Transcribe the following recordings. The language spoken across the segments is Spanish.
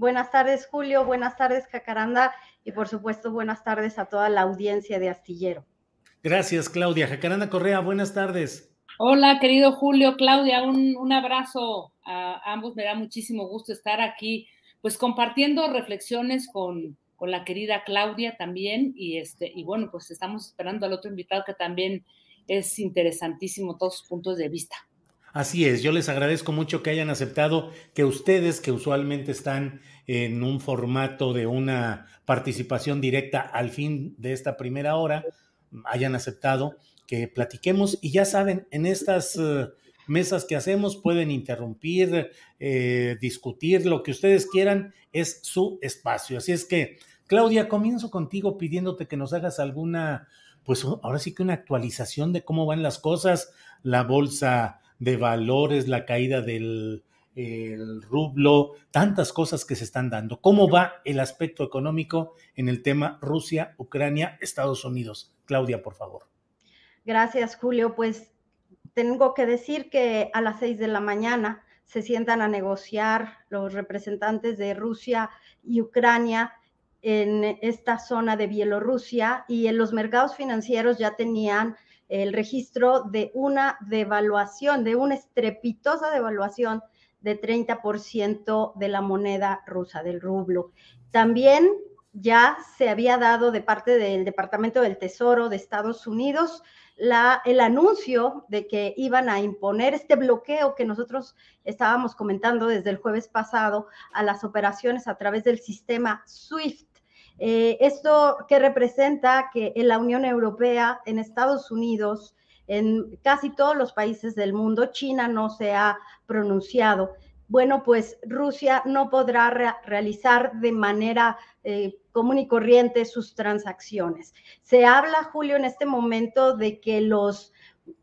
Buenas tardes, Julio. Buenas tardes, Jacaranda. Y por supuesto, buenas tardes a toda la audiencia de Astillero. Gracias, Claudia. Jacaranda Correa, buenas tardes. Hola, querido Julio, Claudia, un, un, abrazo a ambos. Me da muchísimo gusto estar aquí, pues compartiendo reflexiones con, con la querida Claudia también. Y, este, y bueno, pues estamos esperando al otro invitado que también es interesantísimo todos sus puntos de vista. Así es, yo les agradezco mucho que hayan aceptado que ustedes, que usualmente están en un formato de una participación directa al fin de esta primera hora, hayan aceptado que platiquemos y ya saben, en estas uh, mesas que hacemos pueden interrumpir, eh, discutir, lo que ustedes quieran, es su espacio. Así es que, Claudia, comienzo contigo pidiéndote que nos hagas alguna, pues ahora sí que una actualización de cómo van las cosas, la bolsa de valores, la caída del el rublo, tantas cosas que se están dando. ¿Cómo va el aspecto económico en el tema Rusia, Ucrania, Estados Unidos? Claudia, por favor. Gracias, Julio. Pues tengo que decir que a las seis de la mañana se sientan a negociar los representantes de Rusia y Ucrania en esta zona de Bielorrusia y en los mercados financieros ya tenían el registro de una devaluación, de una estrepitosa devaluación de 30% de la moneda rusa, del rublo. También ya se había dado de parte del Departamento del Tesoro de Estados Unidos la, el anuncio de que iban a imponer este bloqueo que nosotros estábamos comentando desde el jueves pasado a las operaciones a través del sistema SWIFT. Eh, esto que representa que en la Unión Europea, en Estados Unidos, en casi todos los países del mundo, China no se ha pronunciado. Bueno, pues Rusia no podrá re realizar de manera eh, común y corriente sus transacciones. Se habla, Julio, en este momento de que los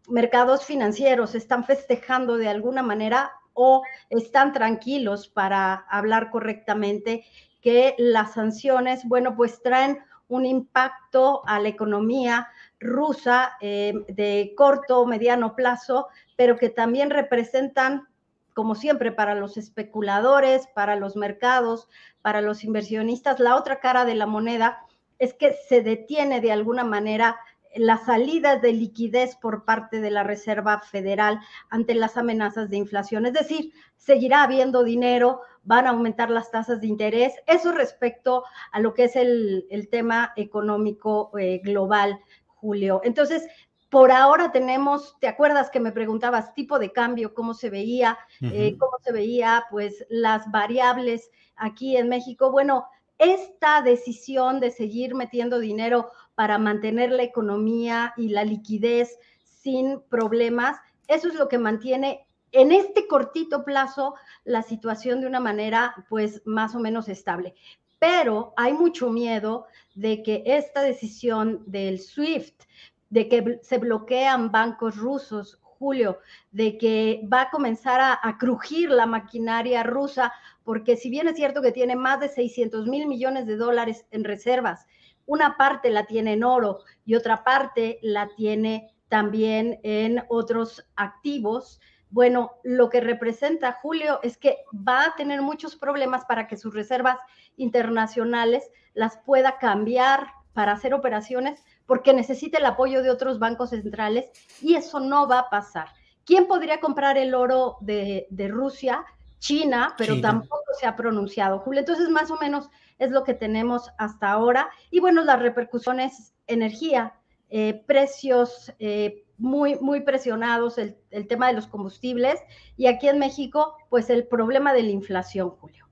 mercados financieros están festejando de alguna manera o están tranquilos para hablar correctamente que las sanciones, bueno, pues traen un impacto a la economía rusa eh, de corto o mediano plazo, pero que también representan, como siempre, para los especuladores, para los mercados, para los inversionistas, la otra cara de la moneda es que se detiene de alguna manera la salida de liquidez por parte de la Reserva Federal ante las amenazas de inflación. Es decir, seguirá habiendo dinero, van a aumentar las tasas de interés. Eso respecto a lo que es el, el tema económico eh, global, Julio. Entonces, por ahora tenemos, ¿te acuerdas que me preguntabas tipo de cambio, cómo se veía, uh -huh. eh, cómo se veía, pues las variables aquí en México? Bueno, esta decisión de seguir metiendo dinero para mantener la economía y la liquidez sin problemas, eso es lo que mantiene en este cortito plazo la situación de una manera pues más o menos estable. Pero hay mucho miedo de que esta decisión del SWIFT, de que se bloquean bancos rusos, Julio, de que va a comenzar a, a, crujir la maquinaria rusa, porque si bien es cierto que tiene más de 600 mil millones de dólares en reservas, una parte la tiene en oro y otra parte la tiene también en otros activos Bueno, lo que representa Julio es que va a tener muchos problemas para que sus reservas internacionales las pueda cambiar para hacer operaciones porque necesita el apoyo de otros bancos centrales y eso no va a pasar. ¿Quién podría comprar el oro de, Rusia? China, pero tampoco se ha pronunciado, Julio. Entonces, más o menos es lo que tenemos hasta ahora. Y bueno, las repercusiones, energía, eh, precios eh, muy, muy presionados, el, el, tema de los combustibles y aquí en México, pues el problema de la inflación, Julio.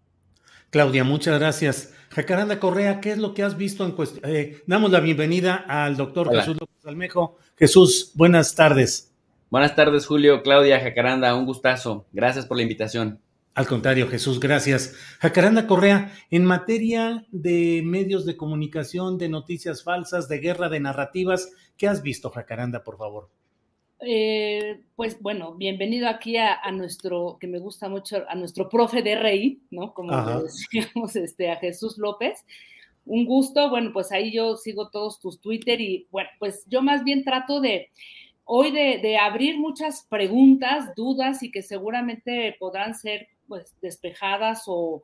Claudia, muchas gracias. Jacaranda Correa, ¿qué es lo que has visto en cuestión? Eh, damos la bienvenida al doctor Jesús López Almejo. Jesús, buenas tardes. Buenas tardes, Julio, Claudia, Jacaranda, un gustazo. Gracias por la invitación. Al contrario, Jesús, gracias. Jacaranda Correa, en materia de medios de comunicación, de noticias falsas, de guerra de narrativas, ¿qué has visto, Jacaranda, por favor? Eh, pues bueno, bienvenido aquí a, nuestro, que me gusta mucho, a nuestro profe de RI, ¿no? Como decíamos este, a Jesús López. Un gusto, bueno, pues ahí yo sigo todos tus Twitter y bueno, pues yo más bien trato de, hoy de, de abrir muchas preguntas, dudas y que seguramente podrán ser pues despejadas o,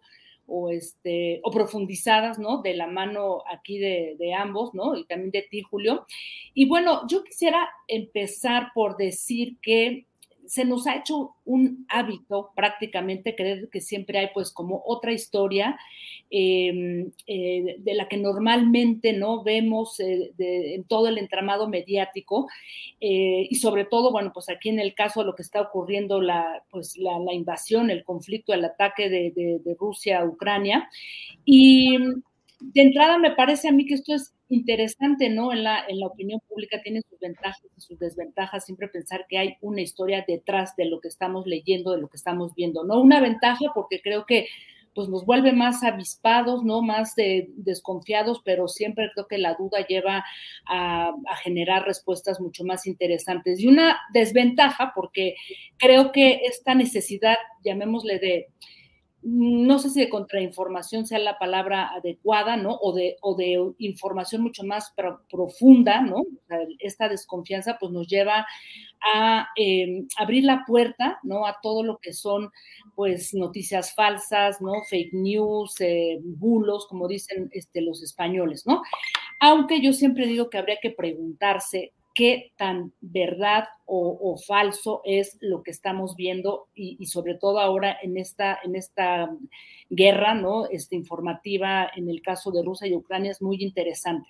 o, este, o profundizadas, ¿no? De la mano aquí de, de, ambos, ¿no? Y también de ti, Julio. Y bueno, yo quisiera empezar por decir que se nos ha hecho un hábito prácticamente creer que siempre hay pues como otra historia em, eh, de la que normalmente no vemos eh, en todo el entramado mediático eh, y sobre todo, bueno, pues aquí en el caso de lo que está ocurriendo, la, pues la, invasión, el conflicto, el ataque de, de Rusia a Ucrania. Y de entrada me parece a mí que esto es interesante, ¿no? En la, opinión pública tiene sus ventajas y sus desventajas, siempre pensar que hay una historia detrás de lo que estamos leyendo, de lo que estamos viendo, ¿no? Una ventaja porque creo que pues nos vuelve más avispados, ¿no? Más desconfiados, pero siempre creo que la duda lleva a, generar respuestas mucho más interesantes. Y una desventaja, porque creo que esta necesidad, llamémosle de no sé si de contrainformación sea la palabra adecuada, ¿no? O de, o de información mucho más profunda, ¿no? esta desconfianza pues nos lleva a em, abrir la puerta, ¿no? A todo lo que son, pues, noticias falsas, ¿no? Fake news, eh, bulos, como dicen este, los españoles, ¿no? Aunque yo siempre digo que habría que preguntarse qué tan verdad o, falso es lo que estamos viendo y, sobre todo ahora en esta, en esta guerra ¿no? este, informativa en el caso de Rusia y Ucrania es muy interesante.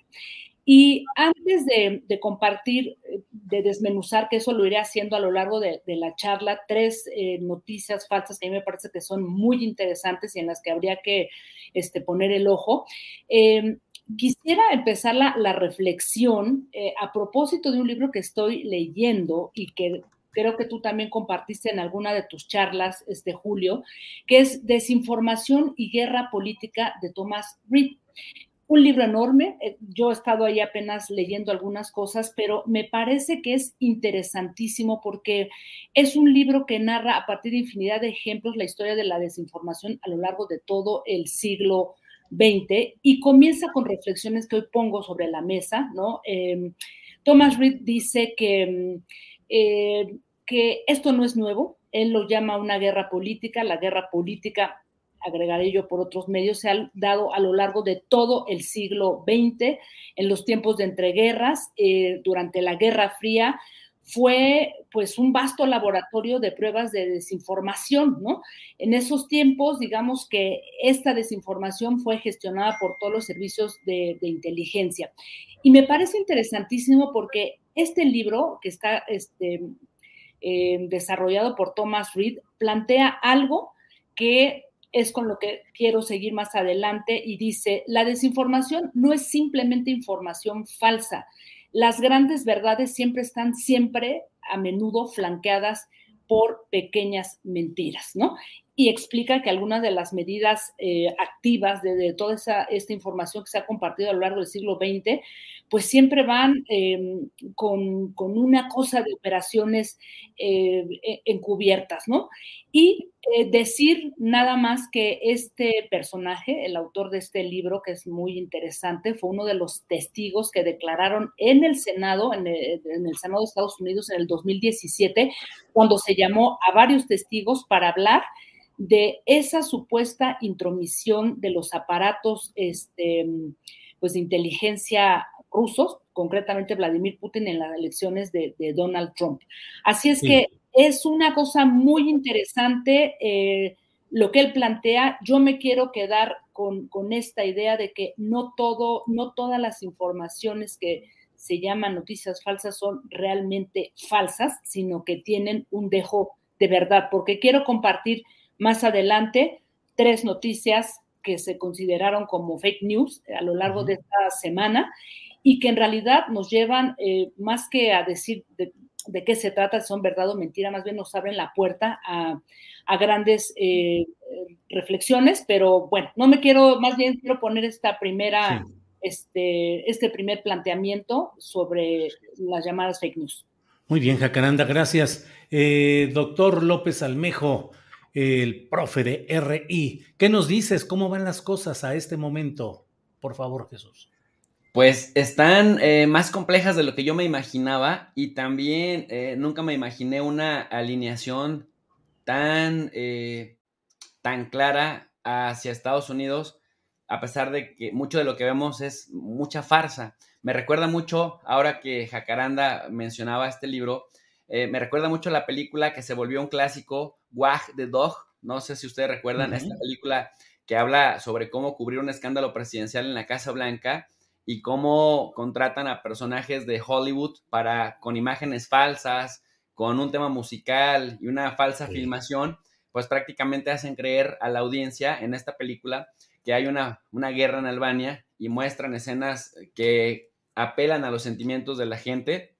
Y antes de, compartir, de desmenuzar, que eso lo iré haciendo a lo largo de, la charla, tres eh, noticias falsas que a mí me parece que son muy interesantes y en las que habría que este, poner el ojo. Eh, Quisiera empezar la, reflexión eh, a propósito de un libro que estoy leyendo y que creo que tú también compartiste en alguna de tus charlas, este Julio, que es Desinformación y Guerra Política de Thomas Reed. Un libro enorme, eh, yo he estado ahí apenas leyendo algunas cosas, pero me parece que es interesantísimo porque es un libro que narra a partir de infinidad de ejemplos la historia de la desinformación a lo largo de todo el siglo 20 y comienza con reflexiones que hoy pongo sobre la mesa, ¿no? Em, Thomas Reed dice que, em, eh, que esto no es nuevo, él lo llama una guerra política, la guerra política, agregaré yo por otros medios, se ha dado a lo largo de todo el siglo XX, en los tiempos de entreguerras, eh, durante la Guerra Fría, fue pues un vasto laboratorio de pruebas de desinformación, ¿no? En esos tiempos, digamos que esta desinformación fue gestionada por todos los servicios de, inteligencia. Y me parece interesantísimo porque este libro que está este, eh, desarrollado por Thomas Reed plantea algo que es con lo que quiero seguir más adelante y dice, la desinformación no es simplemente información falsa, las grandes verdades siempre están siempre a menudo flanqueadas por pequeñas mentiras, ¿no? y explica que algunas de las medidas eh, activas de, toda esa, esta información que se ha compartido a lo largo del siglo XX, pues siempre van em, con, una cosa de operaciones eh, e, encubiertas, ¿no? Y eh, decir nada más que este personaje, el autor de este libro, que es muy interesante, fue uno de los testigos que declararon en el Senado, en el, en el Senado de Estados Unidos en el 2017, cuando se llamó a varios testigos para hablar de esa supuesta intromisión de los aparatos este, pues, de inteligencia rusos, concretamente Vladimir Putin en las elecciones de, Donald Trump. Así es que es una cosa muy interesante eh, lo que él plantea. Yo me quiero quedar con, con, esta idea de que no todo, no todas las informaciones que se llaman noticias falsas son realmente falsas, sino que tienen un dejo de verdad, porque quiero compartir más adelante tres noticias que se consideraron como fake news a lo largo de esta semana y que en realidad nos llevan eh, más que a decir de, qué se trata, son verdad o mentira, más bien nos abren la puerta a, grandes eh, reflexiones, pero bueno, no me quiero, más bien quiero poner esta primera, este, este primer planteamiento sobre las llamadas fake news. Muy bien, Jacaranda, gracias. Eh, doctor López Almejo, el profe de RI. ¿Qué nos dices? ¿Cómo van las cosas a este momento? Por favor, Jesús. Pues están eh, más complejas de lo que yo me imaginaba y también eh, nunca me imaginé una alineación tan, eh, tan clara hacia Estados Unidos, a pesar de que mucho de lo que vemos es mucha farsa. Me recuerda mucho, ahora que Jacaranda mencionaba este libro, me recuerda mucho la película que se volvió un clásico, Wag the Dog. No sé si ustedes recuerdan esta película que habla sobre cómo cubrir un escándalo presidencial en la Casa Blanca y cómo contratan a personajes de Hollywood para con imágenes falsas, con un tema musical y una falsa filmación, pues prácticamente hacen creer a la audiencia en esta película que hay una, una guerra en Albania y muestran escenas que apelan a los sentimientos de la gente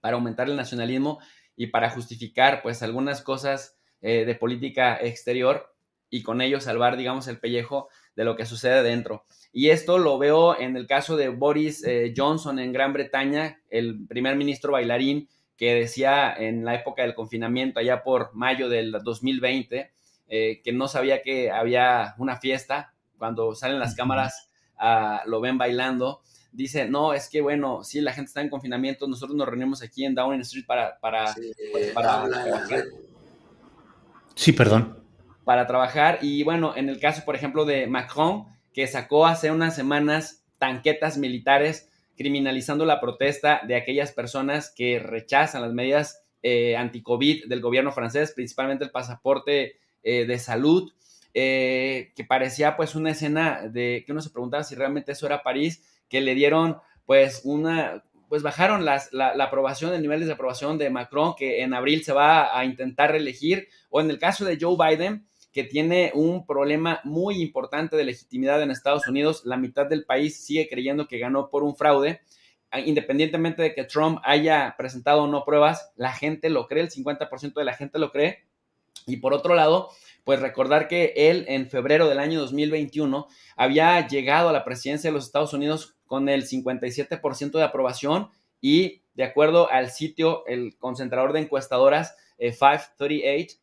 para aumentar el nacionalismo y para justificar pues algunas cosas eh, de política exterior y con ello salvar, digamos, el pellejo de lo que sucede dentro. Y esto lo veo en el caso de Boris eh, Johnson en Gran Bretaña, el primer ministro bailarín que decía en la época del confinamiento, allá por mayo del 2020, eh, que no sabía que había una fiesta. Cuando salen las cámaras, ah, lo ven bailando. Dice, no, es que bueno, si la gente está en confinamiento, nosotros nos reunimos aquí en Downing Street para, para, para Sí, perdón. Para trabajar. Y bueno, en el caso, por ejemplo, de Macron, que sacó hace unas semanas tanquetas militares criminalizando la protesta de aquellas personas que rechazan las medidas eh, anti-COVID del gobierno francés, principalmente el pasaporte eh, de salud, eh, que parecía pues una escena de que uno se preguntaba si realmente eso era París, que le dieron pues una, pues bajaron las, la, aprobación, el nivel de aprobación de Macron, que en abril se va a intentar reelegir, o en el caso de Joe Biden, que tiene un problema muy importante de legitimidad en Estados Unidos, la mitad del país sigue creyendo que ganó por un fraude, ah, independientemente de que Trump haya presentado o no pruebas, la gente lo cree, el 50% de la gente lo cree, y por otro lado, pues recordar que él en febrero del año 2021 había llegado a la presidencia de los Estados Unidos con el 57% de aprobación y de acuerdo al sitio, el concentrador de encuestadoras 538,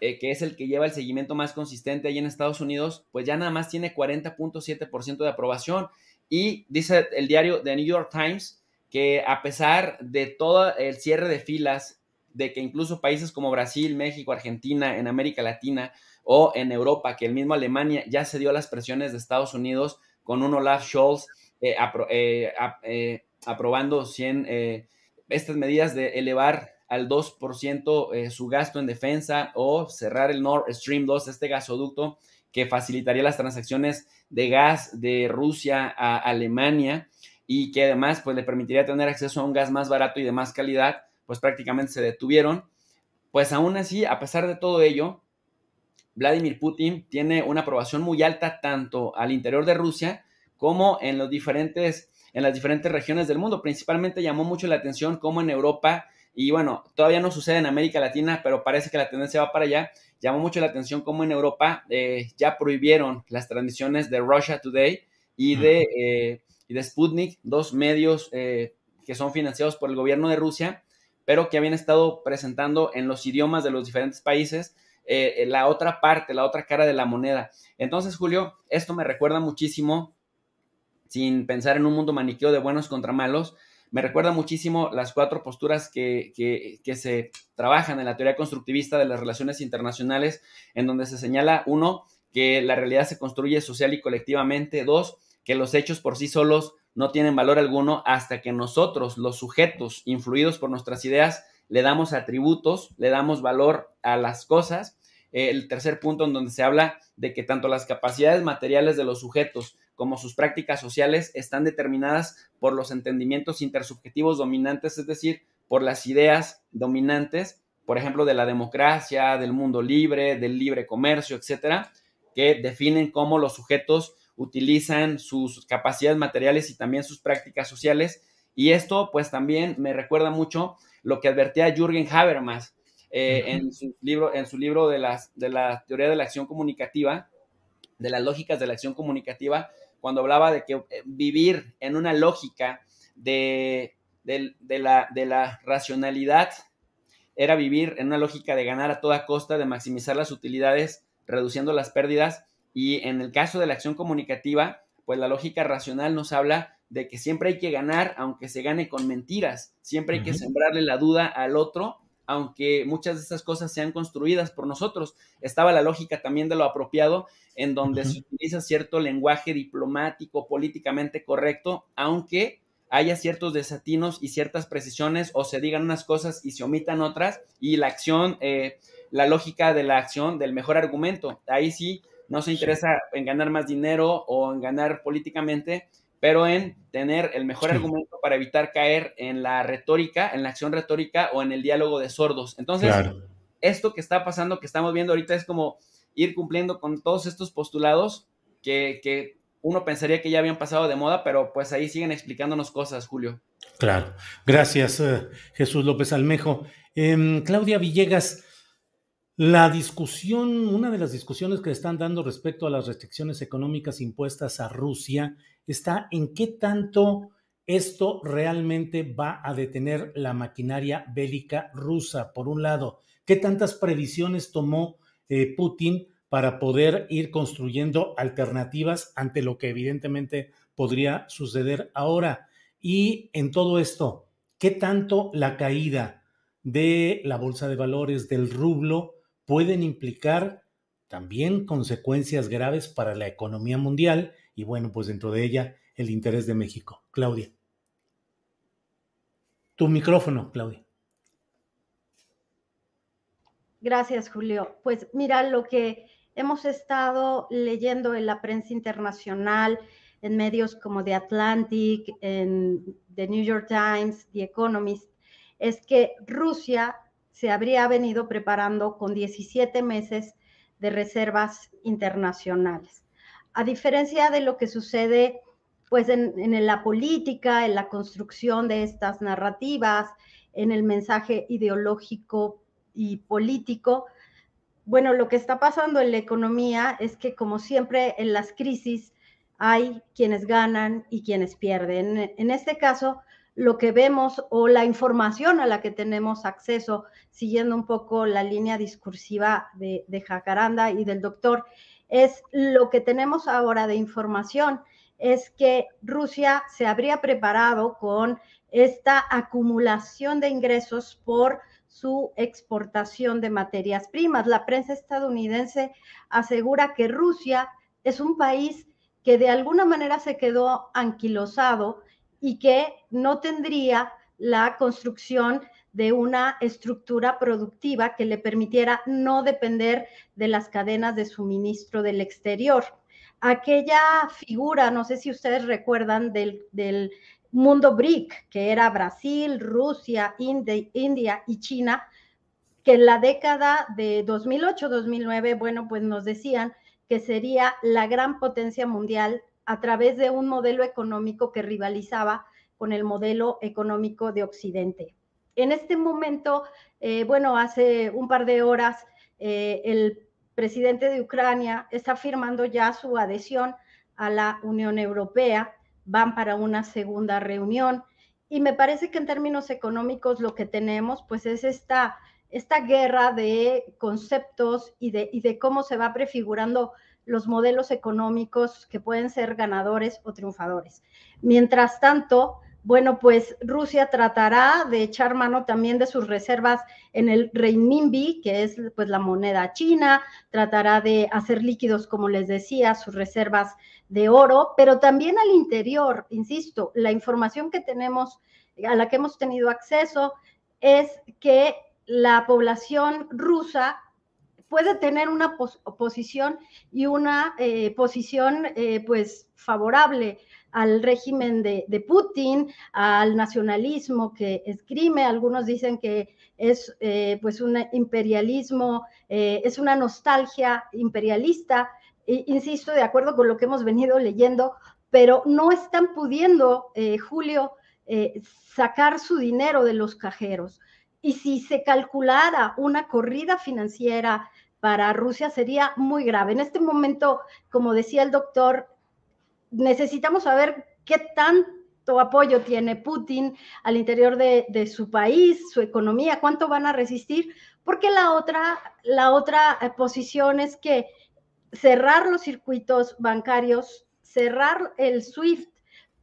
eh, que es el que lleva el seguimiento más consistente ahí en Estados Unidos, pues ya nada más tiene 40.7% de aprobación. Y dice el diario The New York Times que a pesar de todo el cierre de filas, de que incluso países como Brasil, México, Argentina, en América Latina o en Europa, que el mismo Alemania ya se dio las presiones de Estados Unidos con un Olaf Scholz eh, eh, aprobando 100, estas medidas de elevar al 2% su gasto en defensa o cerrar el Nord Stream 2, este gasoducto que facilitaría las transacciones de gas de Rusia a Alemania y que además pues le permitiría tener acceso a un gas más barato y de más calidad, pues prácticamente se detuvieron. Pues aún así, a pesar de todo ello, Vladimir Putin tiene una aprobación muy alta tanto al interior de Rusia como en, los diferentes, en las diferentes regiones del mundo. Principalmente llamó mucho la atención cómo en Europa y bueno, todavía no sucede en América Latina, pero parece que la tendencia va para allá. Llamó mucho la atención cómo en Europa eh, ya prohibieron las transmisiones de Russia Today y de, eh, y de Sputnik, dos medios eh, que son financiados por el gobierno de Rusia, pero que habían estado presentando en los idiomas de los diferentes países la otra parte, la otra cara de la moneda. Entonces, Julio, esto me recuerda muchísimo, sin pensar en un mundo maniqueo de buenos contra malos, me recuerda muchísimo las cuatro posturas que, que, se trabajan en la teoría constructivista de las relaciones internacionales, en donde se señala, uno, que la realidad se construye social y colectivamente, dos, que los hechos por sí solos no tienen valor alguno hasta que nosotros, los sujetos influidos por nuestras ideas, le damos atributos, le damos valor a las cosas. el tercer punto en donde se habla de que tanto las capacidades materiales de los sujetos como sus prácticas sociales están determinadas por los entendimientos intersubjetivos dominantes, es decir, por las ideas dominantes, por ejemplo, de la democracia, del mundo libre, del libre comercio, etcétera, que definen cómo los sujetos utilizan sus capacidades materiales y también sus prácticas sociales. Y esto, pues, también me recuerda mucho lo que advertía Jürgen Habermas eh, en, su libro, en su libro de, las, de la teoría de la acción comunicativa, de las lógicas de la acción comunicativa, cuando hablaba de que eh, vivir en una lógica de, la, de la racionalidad era vivir en una lógica de ganar a toda costa, de maximizar las utilidades, reduciendo las pérdidas. Y en el caso de la acción comunicativa, pues la lógica racional nos habla de que siempre hay que ganar, aunque se gane con mentiras, siempre hay que sembrarle la duda al otro aunque muchas de estas cosas sean construidas por nosotros. Estaba la lógica también de lo apropiado, en donde se utiliza cierto lenguaje diplomático, políticamente correcto, aunque haya ciertos desatinos y ciertas precisiones o se digan unas cosas y se omitan otras, y la acción, eh, la lógica de la acción del mejor argumento. Ahí sí no se interesa en ganar más dinero o en ganar políticamente, pero en tener el mejor argumento para evitar caer en la retórica, en la acción retórica o en el diálogo de sordos. Entonces, esto que está pasando, que estamos viendo ahorita, es como ir cumpliendo con todos estos postulados que, uno pensaría que ya habían pasado de moda, pero pues ahí siguen explicándonos cosas, Julio. Claro. Gracias, eh, Jesús López Almejo. Em, Claudia Villegas, la discusión, una de las discusiones que están dando respecto a las restricciones económicas impuestas a Rusia está en qué tanto esto realmente va a detener la maquinaria bélica rusa, por un lado. ¿Qué tantas previsiones tomó eh, Putin para poder ir construyendo alternativas ante lo que evidentemente podría suceder ahora? Y en todo esto, ¿qué tanto la caída de la bolsa de valores del rublo pueden implicar también consecuencias graves para la economía mundial y bueno, pues dentro de ella el interés de México. Claudia. Tu micrófono, Claudia. Gracias, Julio. Pues mira, lo que hemos estado leyendo en la prensa internacional, en medios como The Atlantic, en The New York Times, The Economist, es que Rusia se habría venido preparando con 17 meses de reservas internacionales. A diferencia de lo que sucede pues en, la política, en la construcción de estas narrativas, en el mensaje ideológico y político, bueno, lo que está pasando en la economía es que como siempre en las crisis hay quienes ganan y quienes pierden. En este caso, lo que vemos o la información a la que tenemos acceso, siguiendo un poco la línea discursiva de, Jacaranda y del doctor, es lo que tenemos ahora de información, es que Rusia se habría preparado con esta acumulación de ingresos por su exportación de materias primas. La prensa estadounidense asegura que Rusia es un país que de alguna manera se quedó anquilosado y que no tendría la construcción de una estructura productiva que le permitiera no depender de las cadenas de suministro del exterior. Aquella figura, no sé si ustedes recuerdan, del, mundo BRIC, que era Brasil, Rusia, India y China, que en la década de 2008-2009, bueno, pues nos decían que sería la gran potencia mundial a través de un modelo económico que rivalizaba con el modelo económico de Occidente. En este momento, eh, bueno, hace un par de horas, eh, el presidente de Ucrania está firmando ya su adhesión a la Unión Europea, van para una segunda reunión y me parece que en términos económicos lo que tenemos pues es esta, esta guerra de conceptos y de, y de cómo se va prefigurando los modelos económicos que pueden ser ganadores o triunfadores. Mientras tanto, bueno, pues Rusia tratará de echar mano también de sus reservas en el renminbi, que es pues la moneda china, tratará de hacer líquidos, como les decía, sus reservas de oro, pero también al interior, insisto, la información que tenemos, a la que hemos tenido acceso, es que la población rusa puede tener una posición y una eh, posición eh, pues favorable al régimen de, Putin, al nacionalismo que escrime. Algunos dicen que es eh, pues un imperialismo, eh, es una nostalgia imperialista, insisto, de acuerdo con lo que hemos venido leyendo, pero no están pudiendo, eh, Julio, sacar su dinero de los cajeros. Y si se calculara una corrida financiera para Rusia sería muy grave. En este momento, como decía el doctor, necesitamos saber qué tanto apoyo tiene Putin al interior de, su país, su economía, cuánto van a resistir, porque la otra, la otra eh, posición es que cerrar los circuitos bancarios, cerrar el SWIFT,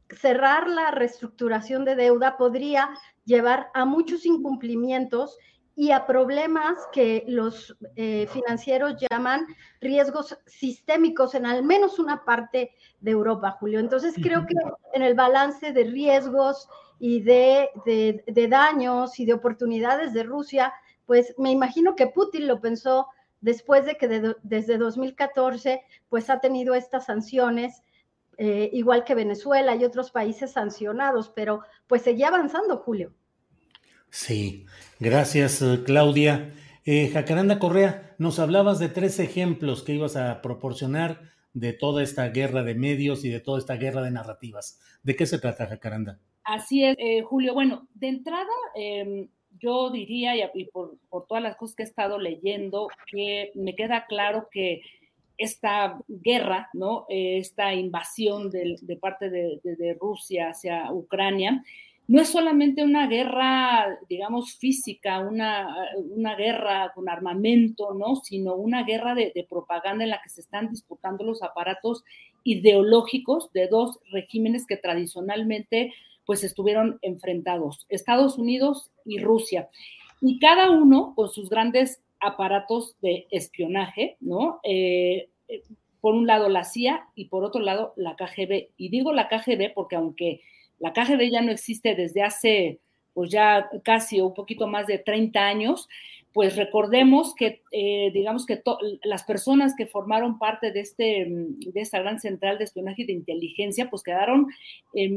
cerrar la reestructuración de deuda podría llevar a muchos incumplimientos y a problemas que los eh, financieros llaman riesgos sistémicos en al menos una parte de Europa, Julio. Entonces creo que en el balance de riesgos y de, de, daños y de oportunidades de Rusia, pues me imagino que Putin lo pensó después de que desde 2014 pues ha tenido estas sanciones, eh, igual que Venezuela y otros países sancionados, pero pues seguía avanzando, Julio. Sí, gracias eh, Claudia. Eh, Jacaranda Correa, nos hablabas de tres ejemplos que ibas a proporcionar de toda esta guerra de medios y de toda esta guerra de narrativas. ¿De qué se trata, Jacaranda? Así es, eh, Julio. Bueno, de entrada, em, yo diría, y, por, todas las cosas que he estado leyendo, que me queda claro que esta guerra, ¿no? esta invasión de, parte de Rusia hacia Ucrania, no es solamente una guerra, digamos, física, una, una guerra con armamento, ¿no? Sino una guerra de, propaganda en la que se están disputando los aparatos ideológicos de dos regímenes que tradicionalmente pues estuvieron enfrentados, Estados Unidos y Rusia. Y cada uno con sus grandes aparatos de espionaje, ¿no? Eh, eh, por un lado la CIA y por otro lado la KGB. Y digo la KGB porque aunque la KGB ya no existe desde hace, pues ya casi un poquito más de 30 años, pues recordemos que, eh, digamos que las personas que formaron parte de, este, de esta gran central de espionaje y de inteligencia, pues quedaron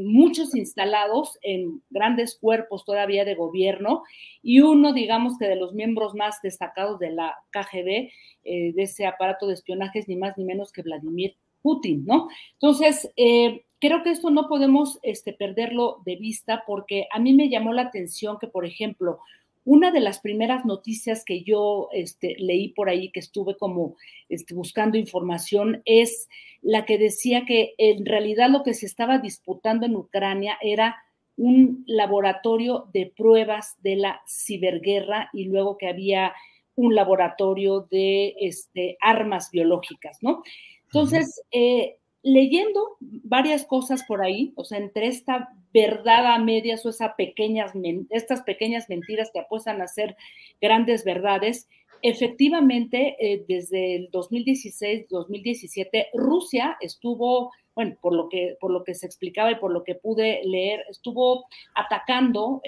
muchos instalados en grandes cuerpos todavía de gobierno y uno, digamos que de los miembros más destacados de la KGB, eh, de ese aparato de espionaje, es ni más ni menos que Vladimir Putin, ¿no? Entonces, eh, creo que esto no podemos este, perderlo de vista porque a mí me llamó la atención que, por ejemplo, una de las primeras noticias que yo este, leí por ahí, que estuve como este, buscando información, es la que decía que en realidad lo que se estaba disputando en Ucrania era un laboratorio de pruebas de la ciberguerra y luego que había un laboratorio de este, armas biológicas, ¿no? Entonces, eh, leyendo varias cosas por ahí, o sea, entre esta verdad a medias o esas pequeñas, estas pequeñas mentiras que apuestan a ser grandes verdades, efectivamente, eh, desde el 2016-2017, Rusia estuvo, bueno, por lo, que, por lo que se explicaba y por lo que pude leer, estuvo atacando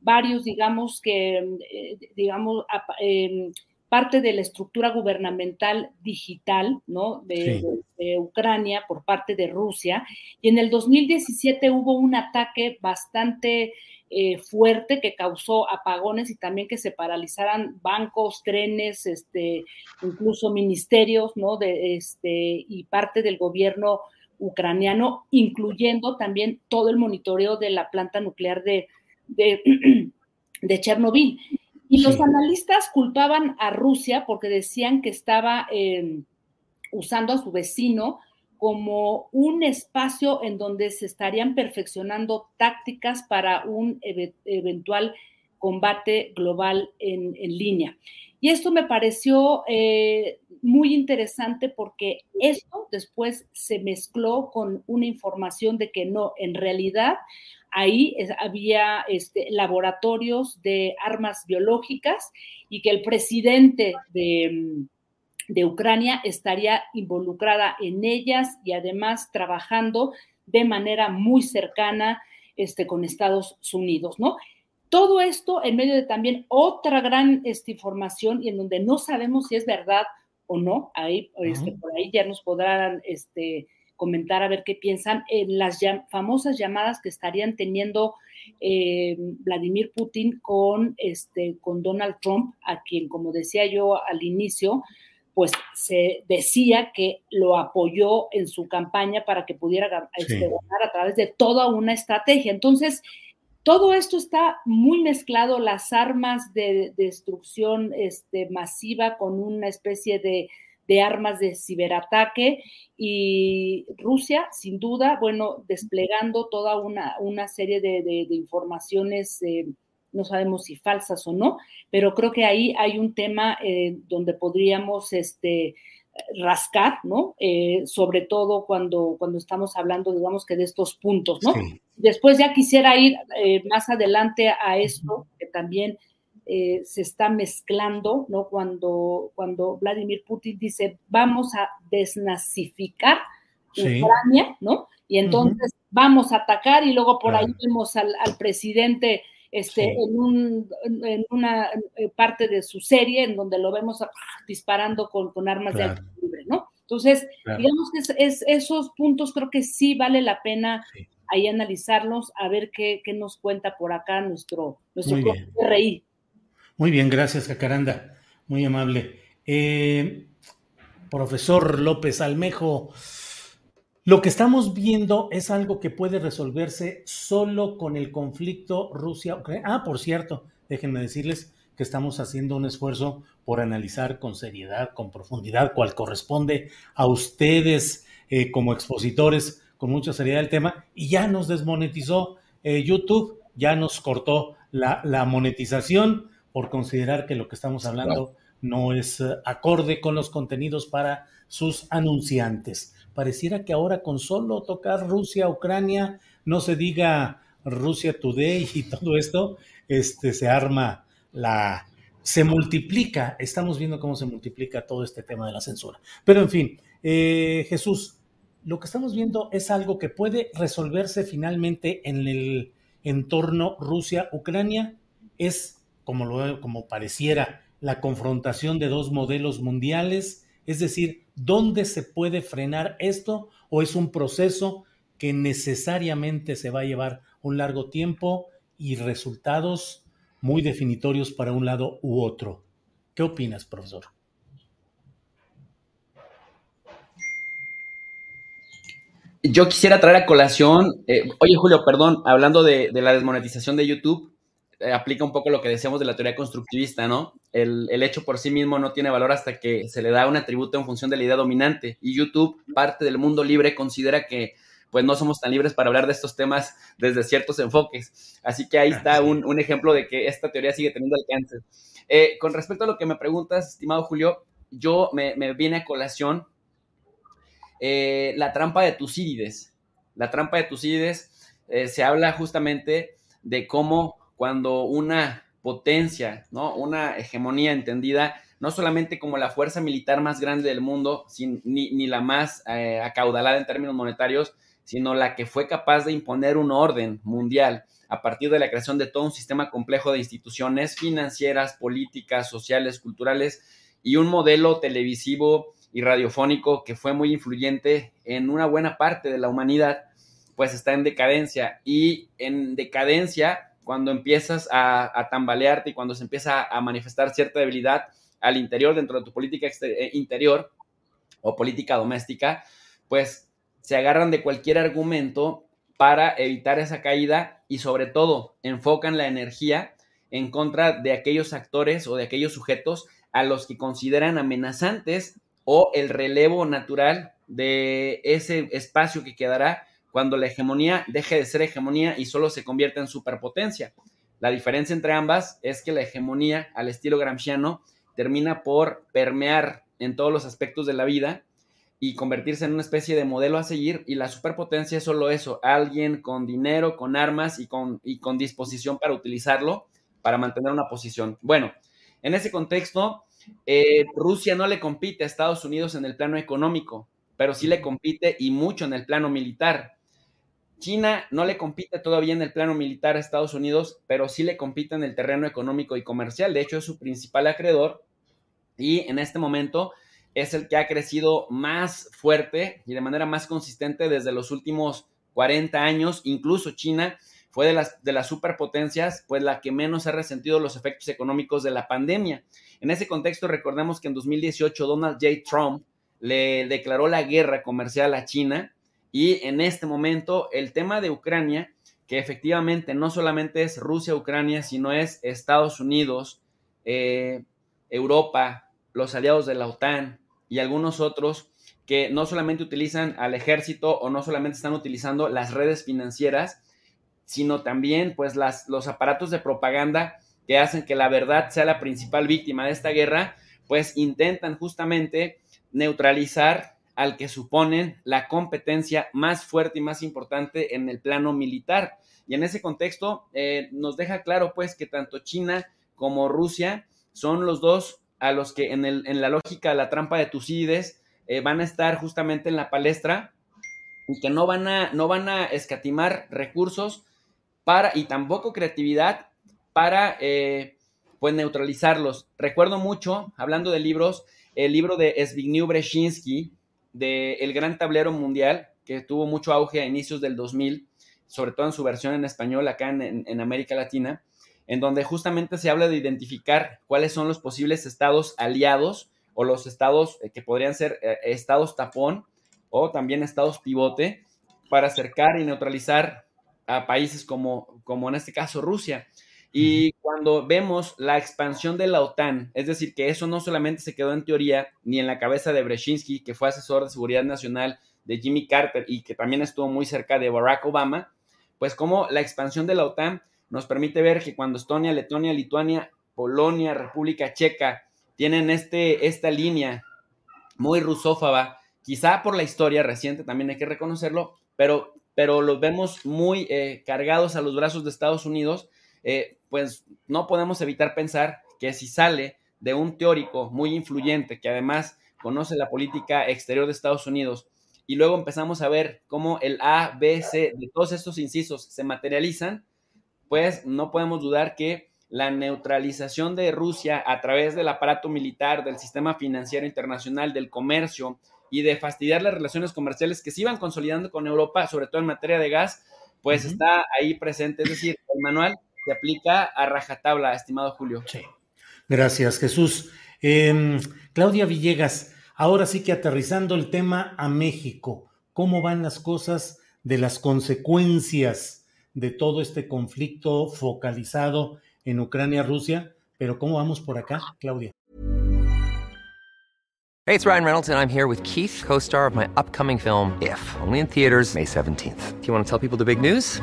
varios, digamos que, eh, digamos, parte de la estructura gubernamental digital ¿no? de, Ucrania por parte de Rusia. Y en el 2017 hubo un ataque bastante eh, fuerte que causó apagones y también que se paralizaran bancos, trenes, este, incluso ministerios ¿no? de, este, y parte del gobierno ucraniano, incluyendo también todo el monitoreo de la planta nuclear de, de de Chernobyl. Y los analistas culpaban a Rusia porque decían que estaba em, usando a su vecino como un espacio en donde se estarían perfeccionando tácticas para un eventual combate global en, línea. Y esto me pareció eh, muy interesante porque esto después se mezcló con una información de que no, en realidad ahí había este, laboratorios de armas biológicas y que el presidente de, Ucrania estaría involucrada en ellas y además trabajando de manera muy cercana este, con Estados Unidos, ¿no? Todo esto en medio de también otra gran este, información y en donde no sabemos si es verdad o no, ahí, este, por ahí ya nos podrán este, comentar a ver qué piensan en las famosas llamadas que estarían teniendo eh, Vladimir Putin con, este, con Donald Trump, a quien, como decía yo al inicio, pues se decía que lo apoyó en su campaña para que pudiera este, ganar a través de toda una estrategia. Entonces, todo esto está muy mezclado, las armas de, destrucción este, masiva con una especie de, armas de ciberataque y Rusia, sin duda, bueno, desplegando toda una, una serie de, informaciones, eh, no sabemos si falsas o no, pero creo que ahí hay un tema eh, donde podríamos este, rascar, ¿no? Eh, sobre todo cuando, cuando estamos hablando, digamos que de estos puntos, ¿no? Después ya quisiera ir eh, más adelante a esto, que también eh, se está mezclando, ¿no? Cuando, cuando Vladimir Putin dice, vamos a desnazificar Ucrania, ¿no? Y entonces vamos a atacar y luego por ahí vemos al, al presidente este, en, un, en, una eh, parte de su serie en donde lo vemos disparando con, con armas de calibre, ¿no? Entonces, digamos que es, esos puntos creo que sí vale la pena ahí analizarlos, a ver qué, qué, nos cuenta por acá nuestro, nuestro RI. Muy bien, gracias, Cacaranda. Muy amable. Eh, profesor López Almejo, lo que estamos viendo es algo que puede resolverse solo con el conflicto Rusia-Ucrania. Ah, por cierto, déjenme decirles que estamos haciendo un esfuerzo por analizar con seriedad, con profundidad, cual corresponde a ustedes eh, como expositores, con mucha seriedad el tema, y ya nos desmonetizó eh, YouTube, ya nos cortó la, monetización por considerar que lo que estamos hablando no es eh, acorde con los contenidos para sus anunciantes. Pareciera que ahora con solo tocar Rusia, Ucrania, no se diga Rusia Today y todo esto, este, se arma la, se multiplica, estamos viendo cómo se multiplica todo este tema de la censura. Pero en fin, eh, Jesús, lo que estamos viendo es algo que puede resolverse finalmente en el entorno Rusia-Ucrania, es como, lo, como pareciera la confrontación de dos modelos mundiales, es decir, ¿Dónde se puede frenar esto o es un proceso que necesariamente se va a llevar un largo tiempo y resultados muy definitorios para un lado u otro? ¿Qué opinas, profesor? Yo quisiera traer a colación, eh, oye Julio, perdón, hablando de, la desmonetización de YouTube, aplica un poco lo que decíamos de la teoría constructivista, ¿no? El, hecho por sí mismo no tiene valor hasta que se le da un atributo en función de la idea dominante. Y YouTube, parte del mundo libre, considera que pues no somos tan libres para hablar de estos temas desde ciertos enfoques. Así que ahí está un, ejemplo de que esta teoría sigue teniendo alcance. Eh, con respecto a lo que me preguntas, estimado Julio, yo me, viene a colación eh, la trampa de Tucídides. La trampa de Tucídides se habla justamente de cómo cuando una potencia, ¿no? Una hegemonía entendida no solamente como la fuerza militar más grande del mundo, ni, la más eh, acaudalada en términos monetarios, sino la que fue capaz de imponer un orden mundial a partir de la creación de todo un sistema complejo de instituciones financieras, políticas, sociales, culturales y un modelo televisivo y radiofónico que fue muy influyente en una buena parte de la humanidad, pues está en decadencia y en decadencia cuando empiezas a, tambalearte y cuando se empieza a manifestar cierta debilidad al interior, dentro de tu política eh, interior o política doméstica, pues se agarran de cualquier argumento para evitar esa caída y sobre todo enfocan la energía en contra de aquellos actores o de aquellos sujetos a los que consideran amenazantes o el relevo natural de ese espacio que quedará cuando la hegemonía deje de ser hegemonía y solo se convierta en superpotencia. La diferencia entre ambas es que la hegemonía al estilo gramsciano termina por permear en todos los aspectos de la vida y convertirse en una especie de modelo a seguir y la superpotencia es solo eso, alguien con dinero, con armas y con, y con disposición para utilizarlo para mantener una posición. Bueno, en ese contexto, eh, Rusia no le compite a Estados Unidos en el plano económico, pero sí le compite y mucho en el plano militar. China no le compite todavía en el plano militar a Estados Unidos, pero sí le compite en el terreno económico y comercial. De hecho, es su principal acreedor y en este momento es el que ha crecido más fuerte y de manera más consistente desde los últimos 40 años. Incluso China fue de las, de las superpotencias, pues la que menos ha resentido los efectos económicos de la pandemia. En ese contexto, recordemos que en 2018 Donald J. Trump le declaró la guerra comercial a China y en este momento el tema de Ucrania, que efectivamente no solamente es Rusia-Ucrania, sino es Estados Unidos, eh, Europa, los aliados de la OTAN, y algunos otros que no solamente utilizan al ejército o no solamente están utilizando las redes financieras, sino también pues las, los aparatos de propaganda que hacen que la verdad sea la principal víctima de esta guerra, pues intentan justamente neutralizar al que suponen la competencia más fuerte y más importante en el plano militar. Y en ese contexto eh, nos deja claro pues que tanto China como Rusia son los dos a los que en, el, en la lógica la trampa de Tucídides eh, van a estar justamente en la palestra y que no van a, no van a escatimar recursos para, y tampoco creatividad para eh, pues neutralizarlos. Recuerdo mucho, hablando de libros, el libro de Zbigniew Brzezinski, de El Gran Tablero Mundial, que tuvo mucho auge a inicios del 2000, sobre todo en su versión en español acá en, en América Latina en donde justamente se habla de identificar cuáles son los posibles estados aliados o los estados eh, que podrían ser eh, estados tapón o también estados pivote para acercar y neutralizar a países como, como en este caso Rusia. Y cuando vemos la expansión de la OTAN, es decir, que eso no solamente se quedó en teoría ni en la cabeza de Brzezinski, que fue asesor de seguridad nacional de Jimmy Carter y que también estuvo muy cerca de Barack Obama, pues como la expansión de la OTAN nos permite ver que cuando Estonia, Letonia, Lituania, Polonia, República Checa tienen este, esta línea muy rusófaba, quizá por la historia reciente, también hay que reconocerlo, pero, pero los vemos muy eh, cargados a los brazos de Estados Unidos, eh, pues no podemos evitar pensar que si sale de un teórico muy influyente que además conoce la política exterior de Estados Unidos, y luego empezamos a ver cómo el A, B, C de todos estos incisos se materializan, pues no podemos dudar que la neutralización de Rusia a través del aparato militar, del sistema financiero internacional, del comercio y de fastidiar las relaciones comerciales que se iban consolidando con Europa, sobre todo en materia de gas, pues está ahí presente. Es decir, el manual se aplica a rajatabla, estimado Julio. Sí. Gracias, Jesús. Em, Claudia Villegas, ahora sí que aterrizando el tema a México, ¿cómo van las cosas de las consecuencias? de todo este conflicto focalizado en Ucrania-Rusia. Pero ¿cómo vamos por acá, Claudia? Hey, it's Ryan Reynolds and I'm here with Keith, co-star of my upcoming film If, only in theaters May 17th. Do you want to tell people the big news?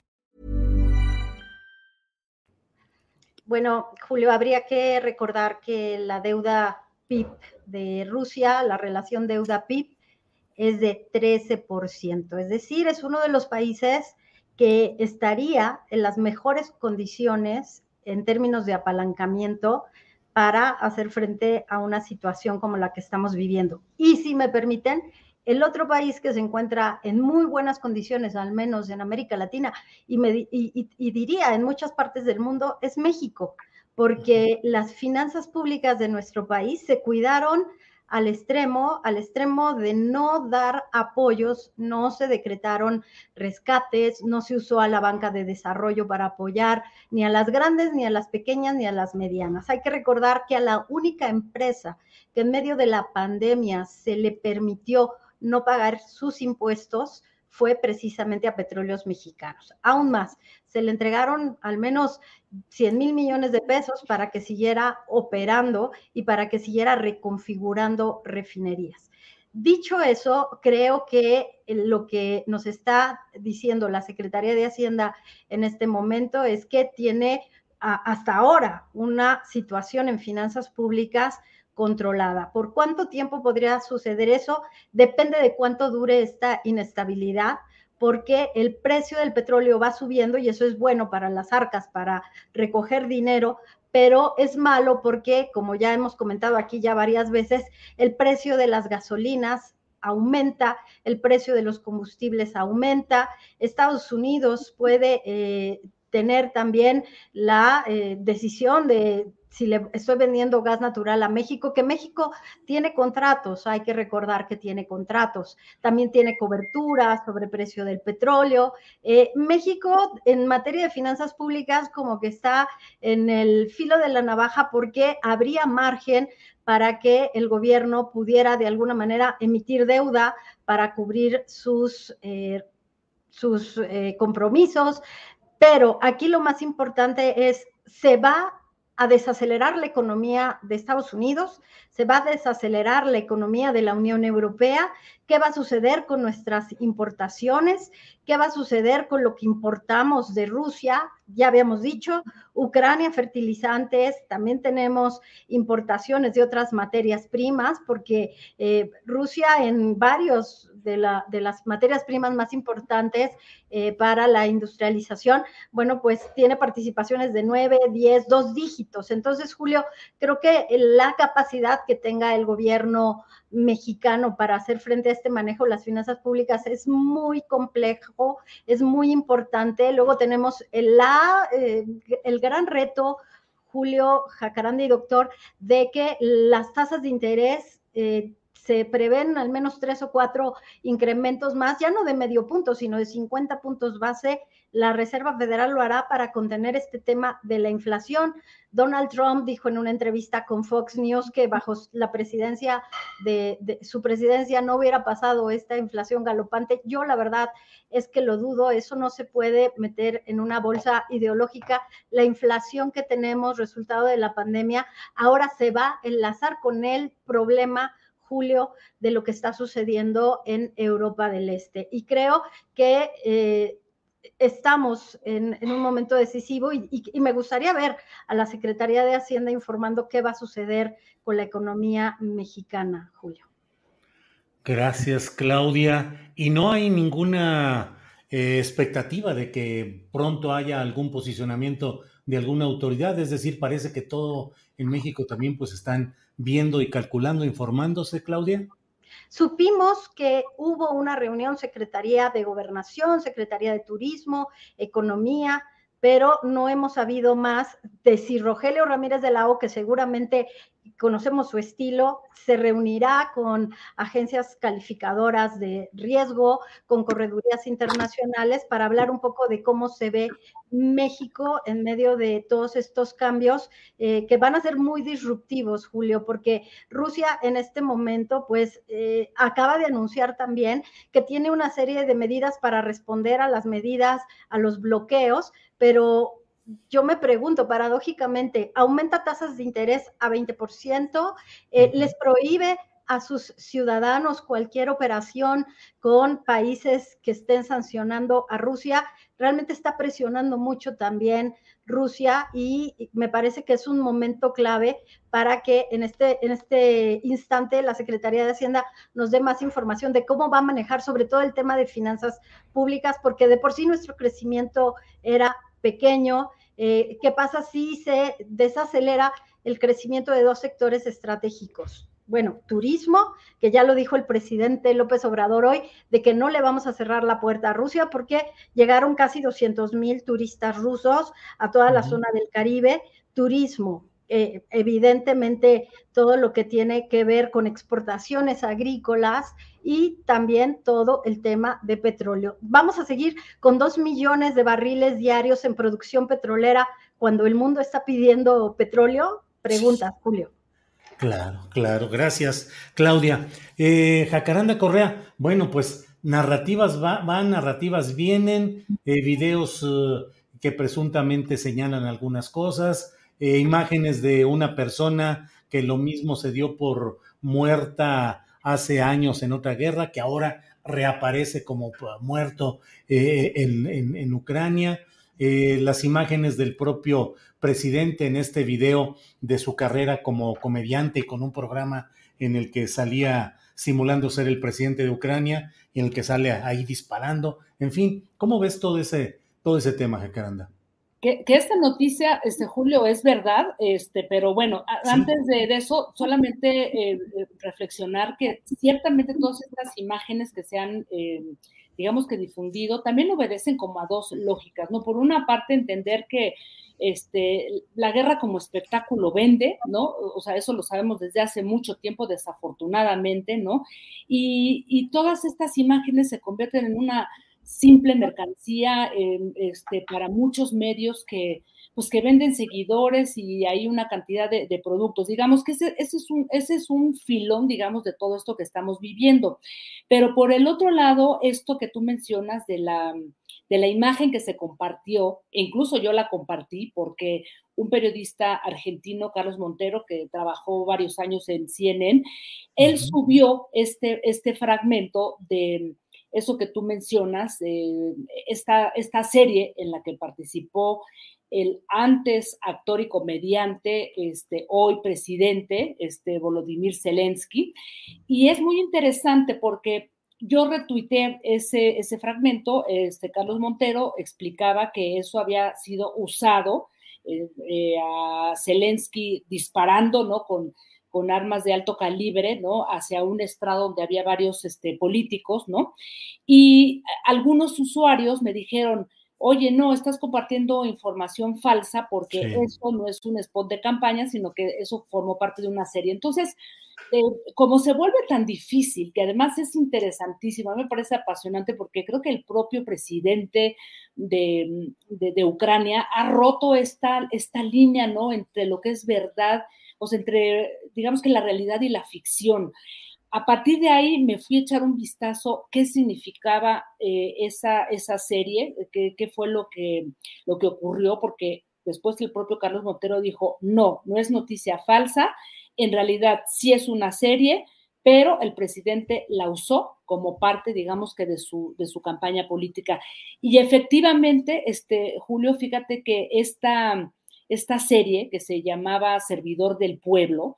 Bueno, Julio, habría que recordar que la deuda PIB de Rusia, la relación deuda PIB, es de 13%. Es decir, es uno de los países que estaría en las mejores condiciones en términos de apalancamiento para hacer frente a una situación como la que estamos viviendo. Y si me permiten, el otro país que se encuentra en muy buenas condiciones, al menos en América Latina, y, me, y, diría en muchas partes del mundo, es México, porque las finanzas públicas de nuestro país se cuidaron al extremo, al extremo de no dar apoyos, no se decretaron rescates, no se usó a la banca de desarrollo para apoyar ni a las grandes, ni a las pequeñas, ni a las medianas. Hay que recordar que a la única empresa que en medio de la pandemia se le permitió no pagar sus impuestos fue precisamente a petróleos mexicanos. Aún más, se le entregaron al menos 100 mil millones de pesos para que siguiera operando y para que siguiera reconfigurando refinerías. Dicho eso, creo que lo que nos está diciendo la Secretaría de Hacienda en este momento es que tiene hasta ahora una situación en finanzas públicas controlada. ¿Por cuánto tiempo podría suceder eso? Depende de cuánto dure esta inestabilidad, porque el precio del petróleo va subiendo y eso es bueno para las arcas, para recoger dinero, pero es malo porque, como ya hemos comentado aquí ya varias veces, el precio de las gasolinas aumenta, el precio de los combustibles aumenta, Estados Unidos puede eh, tener también la eh, decisión de si le estoy vendiendo gas natural a México, que México tiene contratos, hay que recordar que tiene contratos, también tiene cobertura sobre precio del petróleo. Eh, México en materia de finanzas públicas como que está en el filo de la navaja porque habría margen para que el gobierno pudiera de alguna manera emitir deuda para cubrir sus, eh, sus compromisos. Pero aquí lo más importante es, se va a desacelerar la economía de Estados Unidos, se va a desacelerar la economía de la Unión Europea, qué va a suceder con nuestras importaciones, qué va a suceder con lo que importamos de Rusia, ya habíamos dicho, Ucrania, fertilizantes, también tenemos importaciones de otras materias primas, porque eh, Rusia en varios de, la, de, las materias primas más importantes eh, para la industrialización, bueno, pues tiene participaciones de 9, 10, dos dígitos. Entonces, Julio, creo que la capacidad que tenga el gobierno mexicano para hacer frente a este manejo de las finanzas públicas es muy complejo, es muy importante. Luego tenemos el, la, eh, el gran reto, Julio Jacaranda doctor, de que las tasas de interés eh, se prevén al menos tres o cuatro incrementos más, ya no de medio punto, sino de 50 puntos base la Reserva Federal lo hará para contener este tema de la inflación. Donald Trump dijo en una entrevista con Fox News que bajo la presidencia de, su presidencia no hubiera pasado esta inflación galopante. Yo la verdad es que lo dudo, eso no se puede meter en una bolsa ideológica. La inflación que tenemos, resultado de la pandemia, ahora se va a enlazar con el problema Julio, de lo que está sucediendo en Europa del Este. Y creo que eh, estamos en, un momento decisivo y, me gustaría ver a la Secretaría de Hacienda informando qué va a suceder con la economía mexicana, Julio. Gracias, Claudia. Y no hay ninguna eh, expectativa de que pronto haya algún posicionamiento de alguna autoridad, es decir, parece que todo en México también pues están viendo y calculando, informándose, Claudia. Supimos que hubo una reunión Secretaría de Gobernación, Secretaría de Turismo, Economía, pero no hemos sabido más de si Rogelio Ramírez de la O, que seguramente conocemos su estilo, se reunirá con agencias calificadoras de riesgo, con corredurías internacionales para hablar un poco de cómo se ve México en medio de todos estos cambios eh, que van a ser muy disruptivos, Julio, porque Rusia en este momento pues eh, acaba de anunciar también que tiene una serie de medidas para responder a las medidas, a los bloqueos, pero yo me pregunto, paradójicamente, aumenta tasas de interés a 20%, eh, les prohíbe a sus ciudadanos cualquier operación con países que estén sancionando a Rusia, realmente está presionando mucho también Rusia y me parece que es un momento clave para que en este, en este instante la Secretaría de Hacienda nos dé más información de cómo va a manejar sobre todo el tema de finanzas públicas, porque de por sí nuestro crecimiento era pequeño. Eh, ¿Qué pasa si se desacelera el crecimiento de dos sectores estratégicos? bueno, turismo, que ya lo dijo el presidente López Obrador hoy, de que no le vamos a cerrar la puerta a Rusia porque llegaron casi 200 mil turistas rusos a toda la zona del Caribe. Turismo, eh, evidentemente todo lo que tiene que ver con exportaciones agrícolas y también todo el tema de petróleo. Vamos a seguir con dos millones de barriles diarios en producción petrolera cuando el mundo está pidiendo petróleo. Preguntas, Julio. Claro, claro, gracias, Claudia. Eh, Jacaranda Correa, bueno, pues narrativas van, narrativas vienen, eh, videos eh, que presuntamente señalan algunas cosas, eh, imágenes de una persona que lo mismo se dio por muerta hace años en otra guerra, que ahora reaparece como muerto en, en, Ucrania. las imágenes del propio presidente en este video de su carrera como comediante y con un programa en el que salía simulando ser el presidente de Ucrania y en el que sale ahí disparando. En fin, ¿cómo ves todo ese, todo ese tema, Jacaranda? Que, que, esta noticia, este Julio, es verdad, este, pero bueno, antes de, eso, solamente eh, reflexionar que ciertamente todas estas imágenes que se han, eh, digamos que difundido, también obedecen como a dos lógicas, ¿no? Por una parte, entender que este, la guerra como espectáculo vende, ¿no? O sea, eso lo sabemos desde hace mucho tiempo, desafortunadamente, ¿no? Y, todas estas imágenes se convierten en una simple mercancía este, para muchos medios que, pues que venden seguidores y hay una cantidad de, productos. Digamos que ese, es un, ese es un filón, digamos, de todo esto que estamos viviendo. Pero por el otro lado, esto que tú mencionas de la, de la imagen que se compartió, e incluso yo la compartí porque un periodista argentino, Carlos Montero, que trabajó varios años en CNN, él subió este, este fragmento de eso que tú mencionas, esta, esta serie en la que participó el antes actor y comediante, este, hoy presidente, este, Volodymyr Zelensky. Y es muy interesante porque yo retuiteé ese, ese fragmento, este, Carlos Montero explicaba que eso había sido usado eh, eh, a Zelensky disparando, ¿no? Con, con armas de alto calibre, ¿no? Hacia un estrado donde había varios este, políticos, ¿no? Y algunos usuarios me dijeron, oye, no, estás compartiendo información falsa porque eso no es un spot de campaña, sino que eso formó parte de una serie. Entonces, eh, como se vuelve tan difícil, que además es interesantísimo, a mí me parece apasionante porque creo que el propio presidente de, Ucrania ha roto esta, esta línea, ¿no? Entre lo que es verdad, sea, entre, digamos que la realidad y la ficción. A partir de ahí me fui a echar un vistazo qué significaba eh, esa, esa serie, qué, qué, fue lo que, lo que ocurrió, porque después el propio Carlos Montero dijo, no, no es noticia falsa, en realidad sí es una serie, pero el presidente la usó como parte, digamos que de su, de su campaña política. Y efectivamente, este, Julio, fíjate que esta, esta serie que se llamaba Servidor del Pueblo,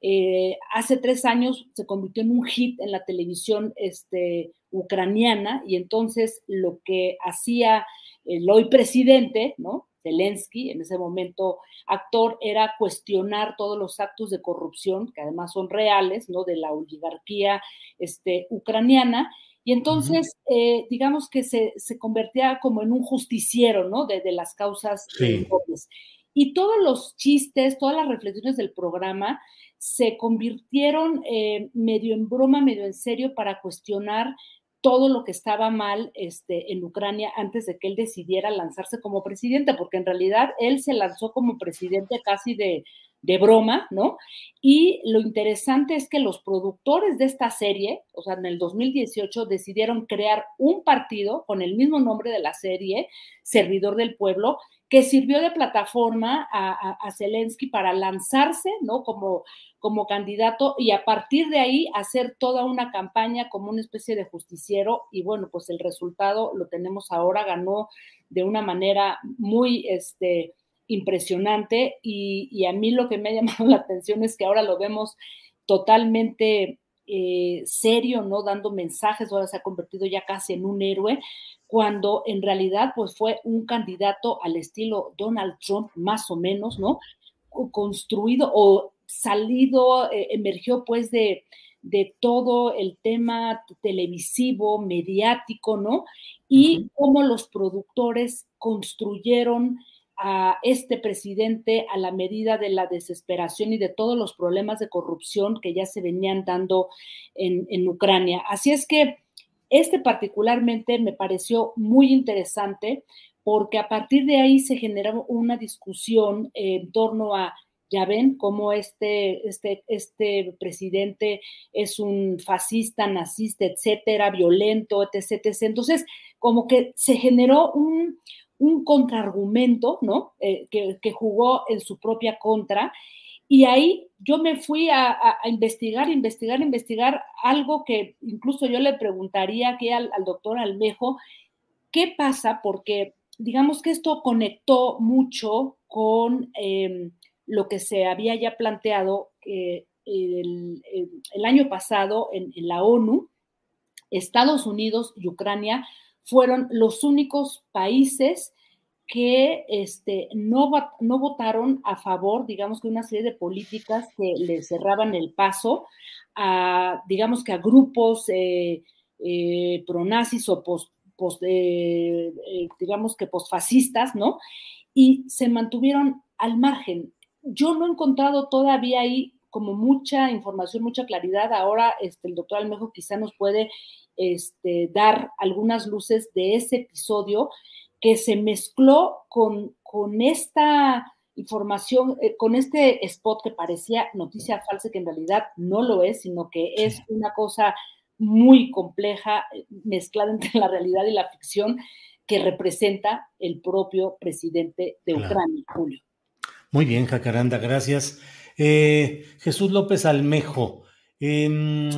eh, hace tres años se convirtió en un hit en la televisión este, ucraniana y entonces lo que hacía el hoy presidente, ¿no? Zelensky, en ese momento actor, era cuestionar todos los actos de corrupción, que además son reales, ¿no? De la oligarquía este, ucraniana. Y entonces, eh, digamos que se, convertía como en un justiciero, ¿no? De, las causas sí. Y todos los chistes, todas las reflexiones del programa se convirtieron eh, medio en broma, medio en serio para cuestionar todo lo que estaba mal este, en Ucrania antes de que él decidiera lanzarse como presidente, porque en realidad él se lanzó como presidente casi de, de broma, ¿no? Y lo interesante es que los productores de esta serie, o sea, en el 2018 decidieron crear un partido con el mismo nombre de la serie, Servidor del Pueblo, que sirvió de plataforma a, Zelensky para lanzarse, ¿no? Como, como candidato y a partir de ahí hacer toda una campaña como una especie de justiciero y bueno, pues el resultado lo tenemos ahora, ganó de una manera muy, este, impresionante y, a mí lo que me ha llamado la atención es que ahora lo vemos totalmente eh, serio, ¿no? Dando mensajes, ahora se ha convertido ya casi en un héroe, cuando en realidad pues fue un candidato al estilo Donald Trump, más o menos, ¿no? Construido o salido, eh, emergió pues de, de todo el tema televisivo, mediático, ¿no? Y cómo los productores construyeron a este presidente a la medida de la desesperación y de todos los problemas de corrupción que ya se venían dando en, Ucrania. Así es que este particularmente me pareció muy interesante porque a partir de ahí se generó una discusión en torno a, ya ven, cómo este, este, este presidente es un fascista, nazista, etcétera, violento, etc. Entonces, como que se generó un, un contraargumento, ¿no? Eh, que, jugó en su propia contra. Y ahí yo me fui a, investigar, investigar, investigar algo que incluso yo le preguntaría aquí al, doctor Almejo, ¿qué pasa? Porque digamos que esto conectó mucho con em, lo que se había ya planteado eh, el, año pasado en la ONU, Estados Unidos y Ucrania fueron los únicos países que este, no, no votaron a favor, digamos que una serie de políticas que le cerraban el paso a, digamos que a grupos eh, eh, pronazis o post, eh, digamos que posfascistas, ¿no? Y se mantuvieron al margen. Yo no he encontrado todavía ahí como mucha información, mucha claridad. Ahora este, el doctor Almejo quizá nos puede este, dar algunas luces de ese episodio que se mezcló con, con esta información, eh, con este spot que parecía noticia falsa, que en realidad no lo es, sino que es una cosa muy compleja, eh, mezclada entre la realidad y la ficción, que representa el propio presidente de Ucrania, Julio. Muy bien, Jacaranda, gracias. Eh, Jesús López Almejo, em,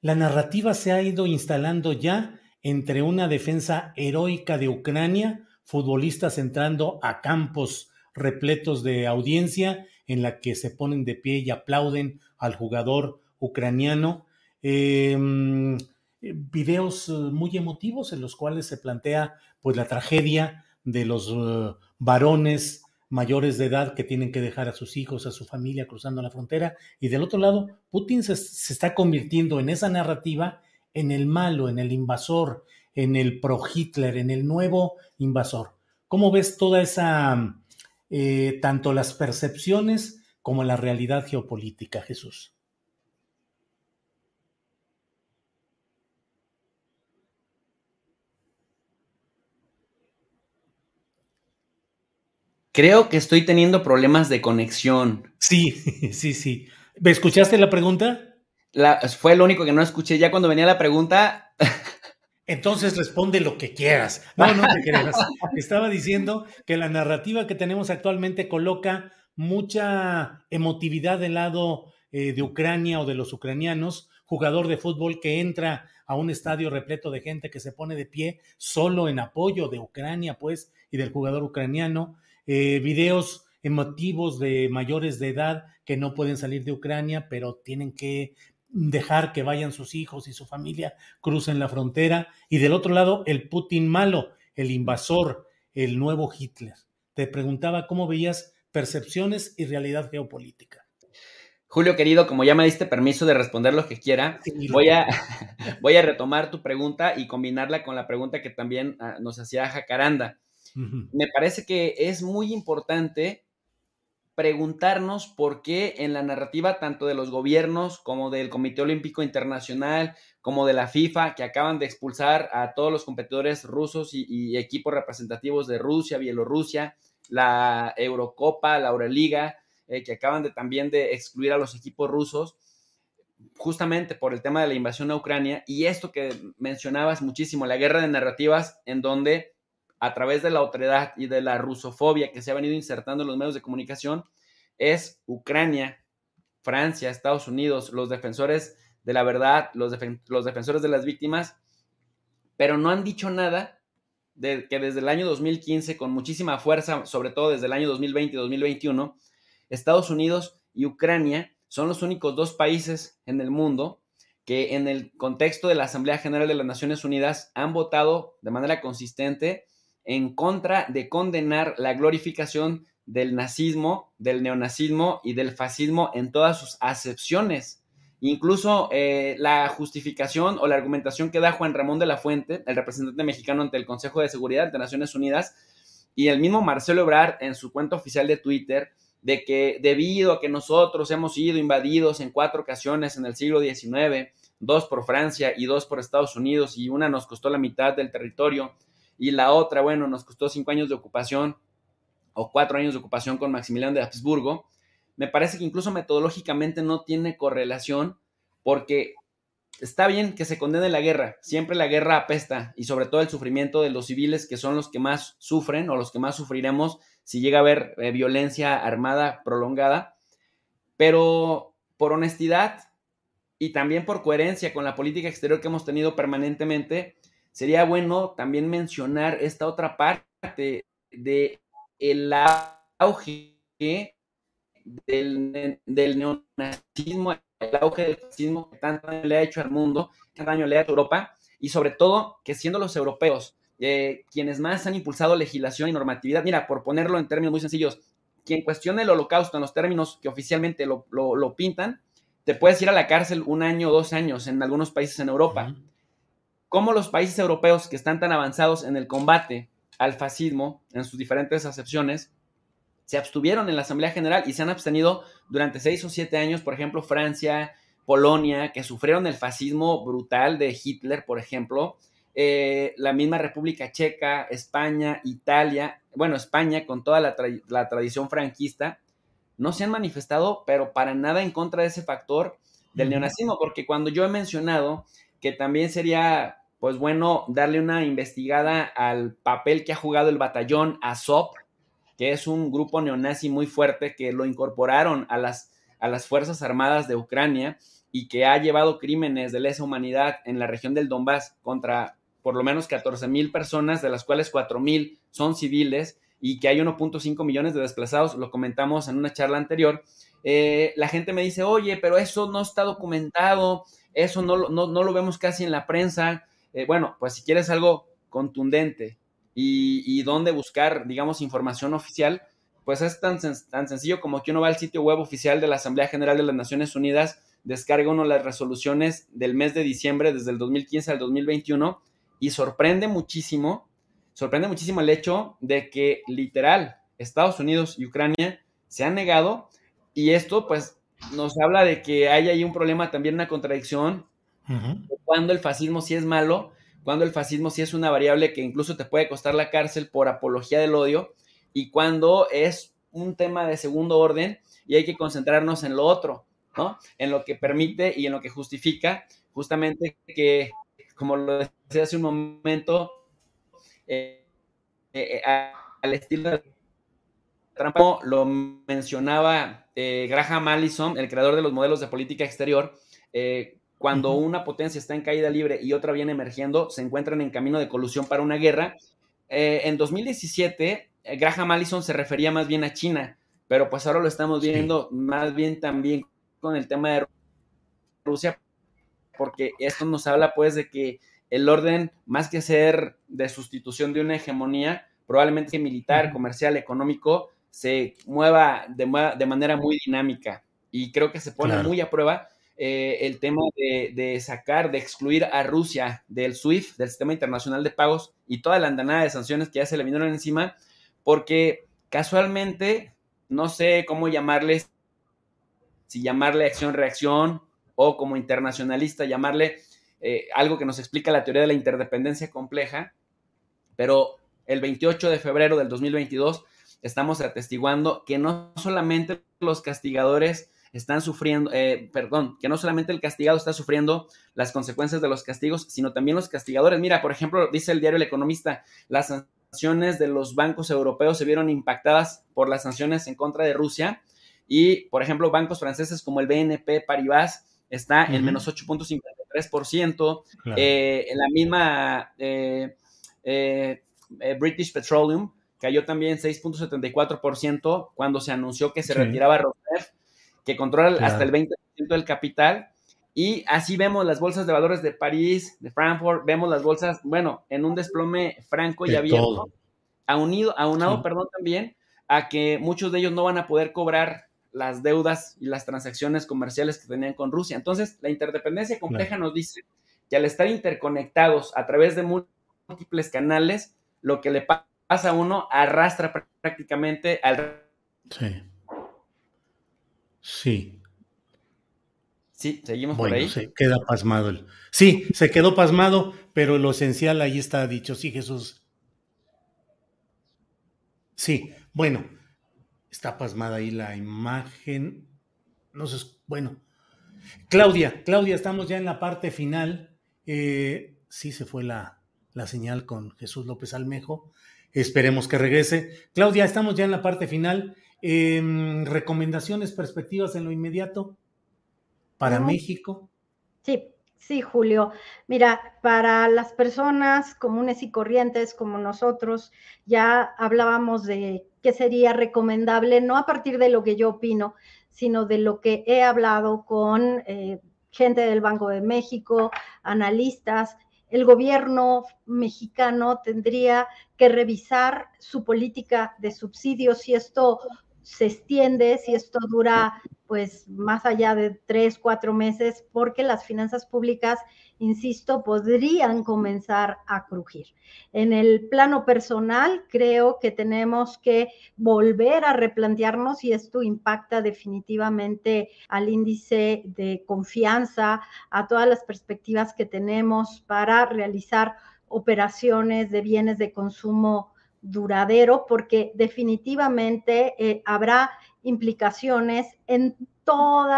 la narrativa se ha ido instalando ya entre una defensa heroica de Ucrania, futbolistas entrando a campos repletos de audiencia en la que se ponen de pie y aplauden al jugador ucraniano. Em, videos eh, muy emotivos en los cuales se plantea pues la tragedia de los eh, varones mayores de edad que tienen que dejar a sus hijos, a su familia cruzando la frontera. Y del otro lado, Putin se, está convirtiendo en esa narrativa en el malo, en el invasor, en el pro-Hitler, en el nuevo invasor. ¿Cómo ves toda esa, eh, tanto las percepciones como la realidad geopolítica, Jesús? Creo que estoy teniendo problemas de conexión. Sí, sí, sí. ¿Me escuchaste la pregunta? fue lo único que no escuché. Ya cuando venía la pregunta. Entonces responde lo que quieras. No, no te creas. Estaba diciendo que la narrativa que tenemos actualmente coloca mucha emotividad del lado eh, de Ucrania o de los ucranianos, jugador de fútbol que entra a un estadio repleto de gente que se pone de pie solo en apoyo de Ucrania, pues, y del jugador ucraniano, eh, videos emotivos de mayores de edad que no pueden salir de Ucrania, pero tienen que dejar que vayan sus hijos y su familia, crucen la frontera. Y del otro lado, el Putin malo, el invasor, el nuevo Hitler. Te preguntaba cómo veías percepciones y realidad geopolítica. Julio, querido, como ya me diste permiso de responder lo que quiera, voy, a, voy a retomar tu pregunta y combinarla con la pregunta que también ah, nos hacía Jacaranda. Me parece que es muy importante preguntarnos por qué en la narrativa tanto de los gobiernos como del Comité Olímpico Internacional, como de la FIFA, que acaban de expulsar a todos los competidores rusos y, equipos representativos de Rusia, Bielorrusia, la Eurocopa, la Euroliga, eh, que acaban de también de excluir a los equipos rusos, justamente por el tema de la invasión a Ucrania y esto que mencionabas muchísimo, la guerra de narrativas en donde a través de la otredad y de la rusofobia que se ha venido insertando en los medios de comunicación es Ucrania, Francia, Estados Unidos, los defensores de la verdad, los, los defensores de las víctimas, pero no han dicho nada de, que desde el año 2015, con muchísima fuerza, sobre todo desde el año 2020 y 2021, Estados Unidos y Ucrania son los únicos dos países en el mundo que en el contexto de la Asamblea General de las Naciones Unidas han votado de manera consistente en contra de condenar la glorificación del nazismo, del neonazismo y del fascismo en todas sus acepciones. Incluso eh, la justificación o la argumentación que da Juan Ramón de la Fuente, el representante mexicano ante el Consejo de Seguridad de Naciones Unidas, y el mismo Marcelo Ebrard en su cuenta oficial de Twitter, de que debido a que nosotros hemos sido invadidos en cuatro ocasiones en el siglo XIX, dos por Francia y dos por Estados Unidos, y una nos costó la mitad del territorio, y la otra, bueno, nos costó cinco años de ocupación o cuatro años de ocupación con Maximiliano de Habsburgo, me parece que incluso metodológicamente no tiene correlación porque está bien que se condene la guerra, siempre la guerra apesta y sobre todo el sufrimiento de los civiles que son los que más sufren o los que más sufriremos si llega a haber eh, violencia armada prolongada, pero por honestidad y también por coherencia con la política exterior que hemos tenido permanentemente, sería bueno también mencionar esta otra parte de el auge del, neonazismo, el auge del fascismo que tanto daño le ha hecho al mundo, que tanto daño le ha hecho a Europa, y sobre todo que siendo los europeos eh, quienes más han impulsado legislación y normatividad, mira, por ponerlo en términos muy sencillos, quien cuestione el holocausto en los términos que oficialmente lo, pintan, te puedes ir a la cárcel un año o dos años en algunos países en Europa. ¿Cómo los países europeos que están tan avanzados en el combate al fascismo en sus diferentes acepciones se abstuvieron en la Asamblea General y se han abstenido durante seis o siete años, por ejemplo, Francia, Polonia, que sufrieron el fascismo brutal de Hitler, por ejemplo, eh, la misma República Checa, España, Italia, bueno, España con toda la, tradición franquista, no se han manifestado, pero para nada en contra de ese factor del neonazismo, porque cuando yo he mencionado que también sería, pues bueno, darle una investigada al papel que ha jugado el batallón Azov, que es un grupo neonazi muy fuerte que lo incorporaron a las, a las Fuerzas Armadas de Ucrania y que ha llevado crímenes de lesa humanidad en la región del Donbass contra por lo menos 14 mil personas, de las cuales 4 mil son civiles y que hay 1.5 millones de desplazados, lo comentamos en una charla anterior, eh, la gente me dice, oye, pero eso no está documentado, eso no, no, no lo vemos casi en la prensa. Eh, bueno, pues si quieres algo contundente, y, dónde buscar, digamos, información oficial, pues es tan, tan sencillo como que uno va al sitio web oficial de la Asamblea General de las Naciones Unidas, descarga uno las resoluciones del mes de diciembre, desde el 2015 al 2021, y sorprende muchísimo, sorprende muchísimo el hecho de que literal Estados Unidos y Ucrania se han negado, y esto pues nos habla de que hay ahí un problema, también una contradicción, cuando el fascismo sí es malo, cuando el fascismo sí es una variable que incluso te puede costar la cárcel por apología del odio y cuando es un tema de segundo orden y hay que concentrarnos en lo otro, ¿no? En lo que permite y en lo que justifica justamente que, como lo decía hace un momento, eh, eh, al estilo de Trump, lo mencionaba eh, Graham Allison, el creador de los modelos de política exterior, cuando una potencia está en caída libre y otra viene emergiendo, se encuentran en camino de colusión para una guerra. Eh, en 2017, eh, Graham Allison se refería más bien a China, pero pues ahora lo estamos viendo más bien también con el tema de Rusia, porque esto nos habla pues de que el orden, más que ser de sustitución de una hegemonía, probablemente militar, comercial, económico, se mueva de, manera muy dinámica. Y creo que se pone muy a prueba eh, el tema de, sacar, de excluir a Rusia del SWIFT, del Sistema Internacional de Pagos, y toda la andanada de sanciones que ya se le vinieron encima, porque casualmente, no sé cómo llamarles, si llamarle acción-reacción o como internacionalista, llamarle eh, algo que nos explica la teoría de la interdependencia compleja, pero el 28 de febrero del 2022 estamos atestiguando que no solamente los castigadores están sufriendo, eh, perdón, que no solamente el castigado está sufriendo las consecuencias de los castigos, sino también los castigadores. Mira, por ejemplo, dice el diario El Economista, las sanciones de los bancos europeos se vieron impactadas por las sanciones en contra de Rusia y, por ejemplo, bancos franceses como el BNP Paribas está en menos 8.53%, eh, en la misma... Eh, eh, British Petroleum cayó también 6.74% cuando se anunció que se retiraba Rosneft, que controla hasta el 20% del capital. Y así vemos las bolsas de valores de París, de Frankfurt, vemos las bolsas, bueno, en un desplome franco y abierto, aunido, aunado, perdón, también a que muchos de ellos no van a poder cobrar las deudas y las transacciones comerciales que tenían con Rusia. Entonces, la interdependencia compleja nos dice que al estar interconectados a través de múltiples canales, lo que le pasa a uno arrastra prácticamente al... Sí. Sí. Sí, seguimos por ahí. Se queda pasmado. Sí, se quedó pasmado, pero lo esencial ahí está dicho. Sí, Jesús. Sí, bueno, está pasmada ahí la imagen. No sé, bueno. Claudia, Claudia, estamos ya en la parte final. Eh, sí se fue la, la señal con Jesús López Almejo. Esperemos que regrese. Claudia, estamos ya en la parte final. Em, ¿Recomendaciones, perspectivas en lo inmediato para México? Sí, sí, Julio. Mira, para las personas comunes y corrientes como nosotros, ya hablábamos de qué sería recomendable, no a partir de lo que yo opino, sino de lo que he hablado con eh, gente del Banco de México, analistas, el gobierno mexicano tendría que revisar su política de subsidios si esto se extiende, si esto dura pues más allá de tres, cuatro meses, porque las finanzas públicas, insisto, podrían comenzar a crujir. En el plano personal, creo que tenemos que volver a replantearnos y esto impacta definitivamente al índice de confianza, a todas las perspectivas que tenemos para realizar operaciones de bienes de consumo duradero, porque definitivamente eh, habrá implicaciones en todo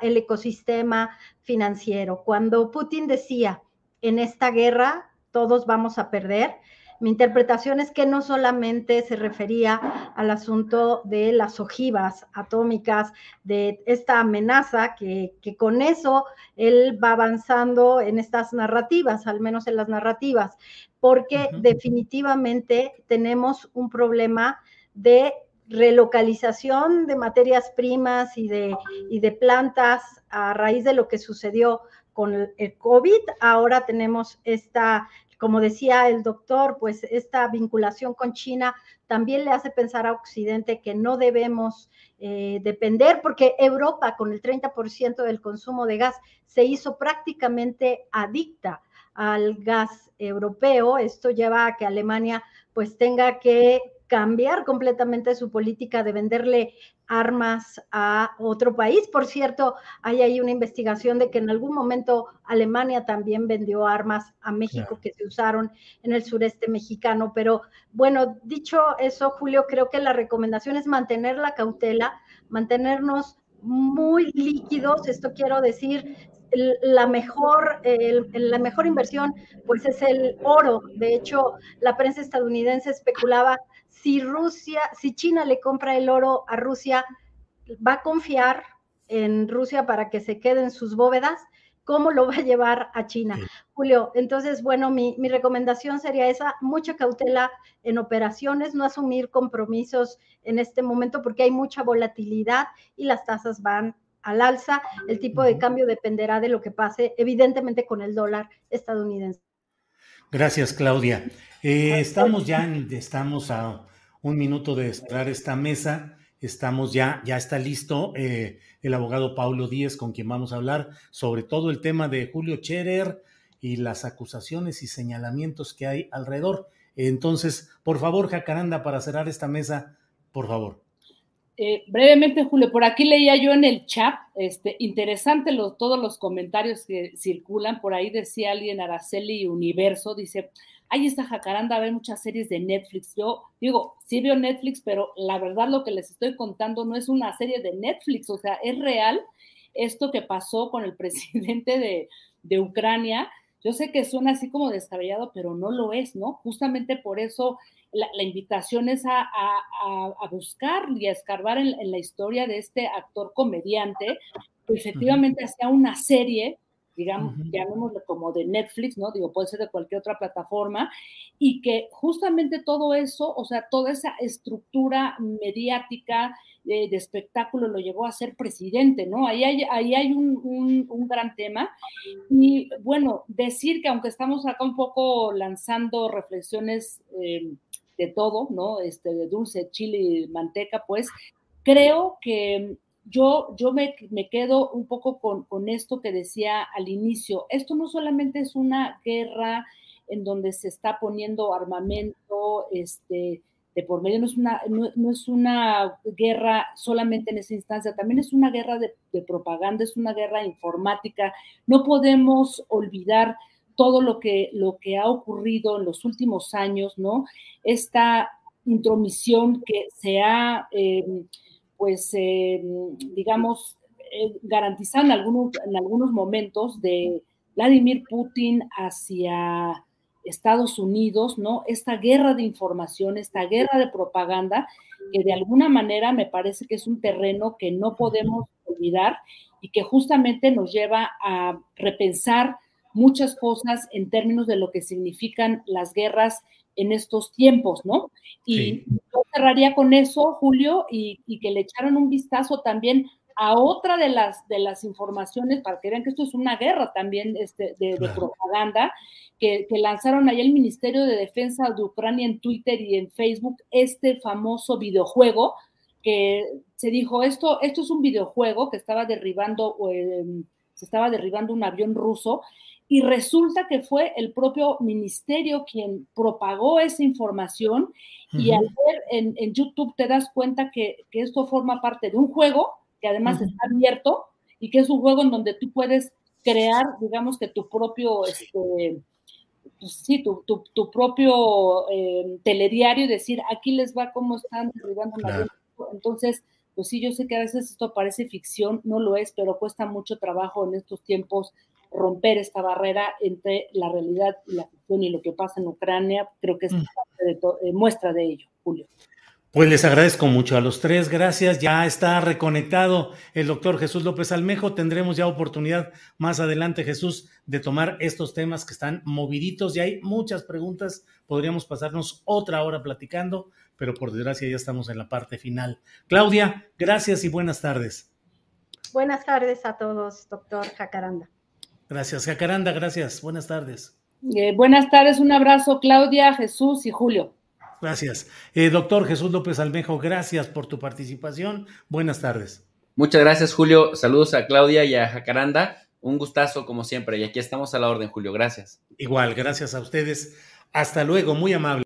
el ecosistema financiero. Cuando Putin decía, en esta guerra todos vamos a perder, mi interpretación es que no solamente se refería al asunto de las ojivas atómicas, de esta amenaza, que, que, con eso él va avanzando en estas narrativas, al menos en las narrativas, porque definitivamente tenemos un problema de relocalización de materias primas y de, y de plantas a raíz de lo que sucedió con el COVID. Ahora tenemos esta, como decía el doctor, pues esta vinculación con China también le hace pensar a Occidente que no debemos eh, depender, porque Europa con el 30% del consumo de gas se hizo prácticamente adicta al gas europeo. Esto lleva a que Alemania pues tenga que cambiar completamente su política de venderle armas a otro país. Por cierto, hay ahí una investigación de que en algún momento Alemania también vendió armas a México que se usaron en el sureste mexicano. Pero bueno, dicho eso, Julio, creo que la recomendación es mantener la cautela, mantenernos muy líquidos, esto quiero decir, la mejor, la mejor inversión pues es el oro. De hecho, la prensa estadounidense especulaba si Rusia, si China le compra el oro a Rusia, va a confiar en Rusia para que se quede en sus bóvedas, ¿cómo lo va a llevar a China? Julio, entonces, bueno, mi, mi, recomendación sería esa, mucha cautela en operaciones, no asumir compromisos en este momento porque hay mucha volatilidad y las tasas van al alza. El tipo de cambio dependerá de lo que pase, evidentemente, con el dólar estadounidense. Gracias, Claudia. Eh, estamos ya, estamos a un minuto de cerrar esta mesa. Estamos ya, ya está listo eh, el abogado Paulo Díez con quien vamos a hablar sobre todo el tema de Julio Cherer y las acusaciones y señalamientos que hay alrededor. Entonces, por favor, Jacaranda, para cerrar esta mesa, por favor. Eh, brevemente, Julio, por aquí leía yo en el chat, este, interesante todos los comentarios que circulan, por ahí decía alguien Araceli Universo, dice, ahí está Jacaranda, ver muchas series de Netflix. Yo digo, sí veo Netflix, pero la verdad lo que les estoy contando no es una serie de Netflix, o sea, es real esto que pasó con el presidente de, de Ucrania. Yo sé que suena así como descabellado, pero no lo es, ¿no? Justamente por eso la, invitación es a, buscar y a escarbar en, la historia de este actor comediante, que efectivamente hacía una serie digamos, llamémosle como de Netflix, ¿no? Digo, puede ser de cualquier otra plataforma, y que justamente todo eso, o sea, toda esa estructura mediática de, espectáculo lo llevó a ser presidente, ¿no? Ahí hay, ahí hay un, gran tema. Y bueno, decir que aunque estamos acá un poco lanzando reflexiones eh, de todo, ¿no? Este, de dulce, chile manteca, pues creo que yo, yo me, me, quedo un poco con, con, esto que decía al inicio. Esto no solamente es una guerra en donde se está poniendo armamento este, de por medio, no es, una, no, es una guerra solamente en esa instancia, también es una guerra de, de, propaganda, es una guerra informática. No podemos olvidar todo lo que, lo que ha ocurrido en los últimos años, ¿no? Esta intromisión que se ha... Eh, pues, eh, digamos, eh, garantizando algunos, en algunos momentos de Vladimir Putin hacia Estados Unidos, ¿no? Esta guerra de información, esta guerra de propaganda, que de alguna manera me parece que es un terreno que no podemos olvidar y que justamente nos lleva a repensar muchas cosas en términos de lo que significan las guerras en estos tiempos, ¿no? Y yo cerraría con eso, Julio, y, que le echaron un vistazo también a otra de las, de las informaciones, para que vean que esto es una guerra también este, de, propaganda, que, lanzaron ahí el Ministerio de Defensa de Ucrania en Twitter y en Facebook, este famoso videojuego, que se dijo, esto, esto es un videojuego que estaba derribando, em, se estaba derribando un avión ruso, y resulta que fue el propio ministerio quien propagó esa información. Y al ver en, YouTube te das cuenta que, esto forma parte de un juego que además está abierto y que es un juego en donde tú puedes crear, digamos que tu propio, este, pues sí, tu, tu, propio eh, telediario y decir, aquí les va cómo están derribando la Entonces, pues sí, yo sé que a veces esto parece ficción, no lo es, pero cuesta mucho trabajo en estos tiempos romper esta barrera entre la realidad y la ficción y lo que pasa en Ucrania. Creo que es mm. parte de muestra de ello, Julio. Pues les agradezco mucho a los tres, gracias. Ya está reconectado el doctor Jesús López Almejo. Tendremos ya oportunidad más adelante, Jesús, de tomar estos temas que están moviditos y hay muchas preguntas. Podríamos pasarnos otra hora platicando, pero por desgracia ya estamos en la parte final. Claudia, gracias y buenas tardes. Buenas tardes a todos, doctor Jacaranda. Gracias, Jacaranda, gracias. Buenas tardes. Eh, buenas tardes, un abrazo, Claudia, Jesús y Julio. Gracias. Eh, doctor Jesús López Almejo, gracias por tu participación. Buenas tardes. Muchas gracias, Julio. Saludos a Claudia y a Jacaranda. Un gustazo, como siempre. Y aquí estamos a la orden, Julio. Gracias. Igual, gracias a ustedes. Hasta luego, muy amable.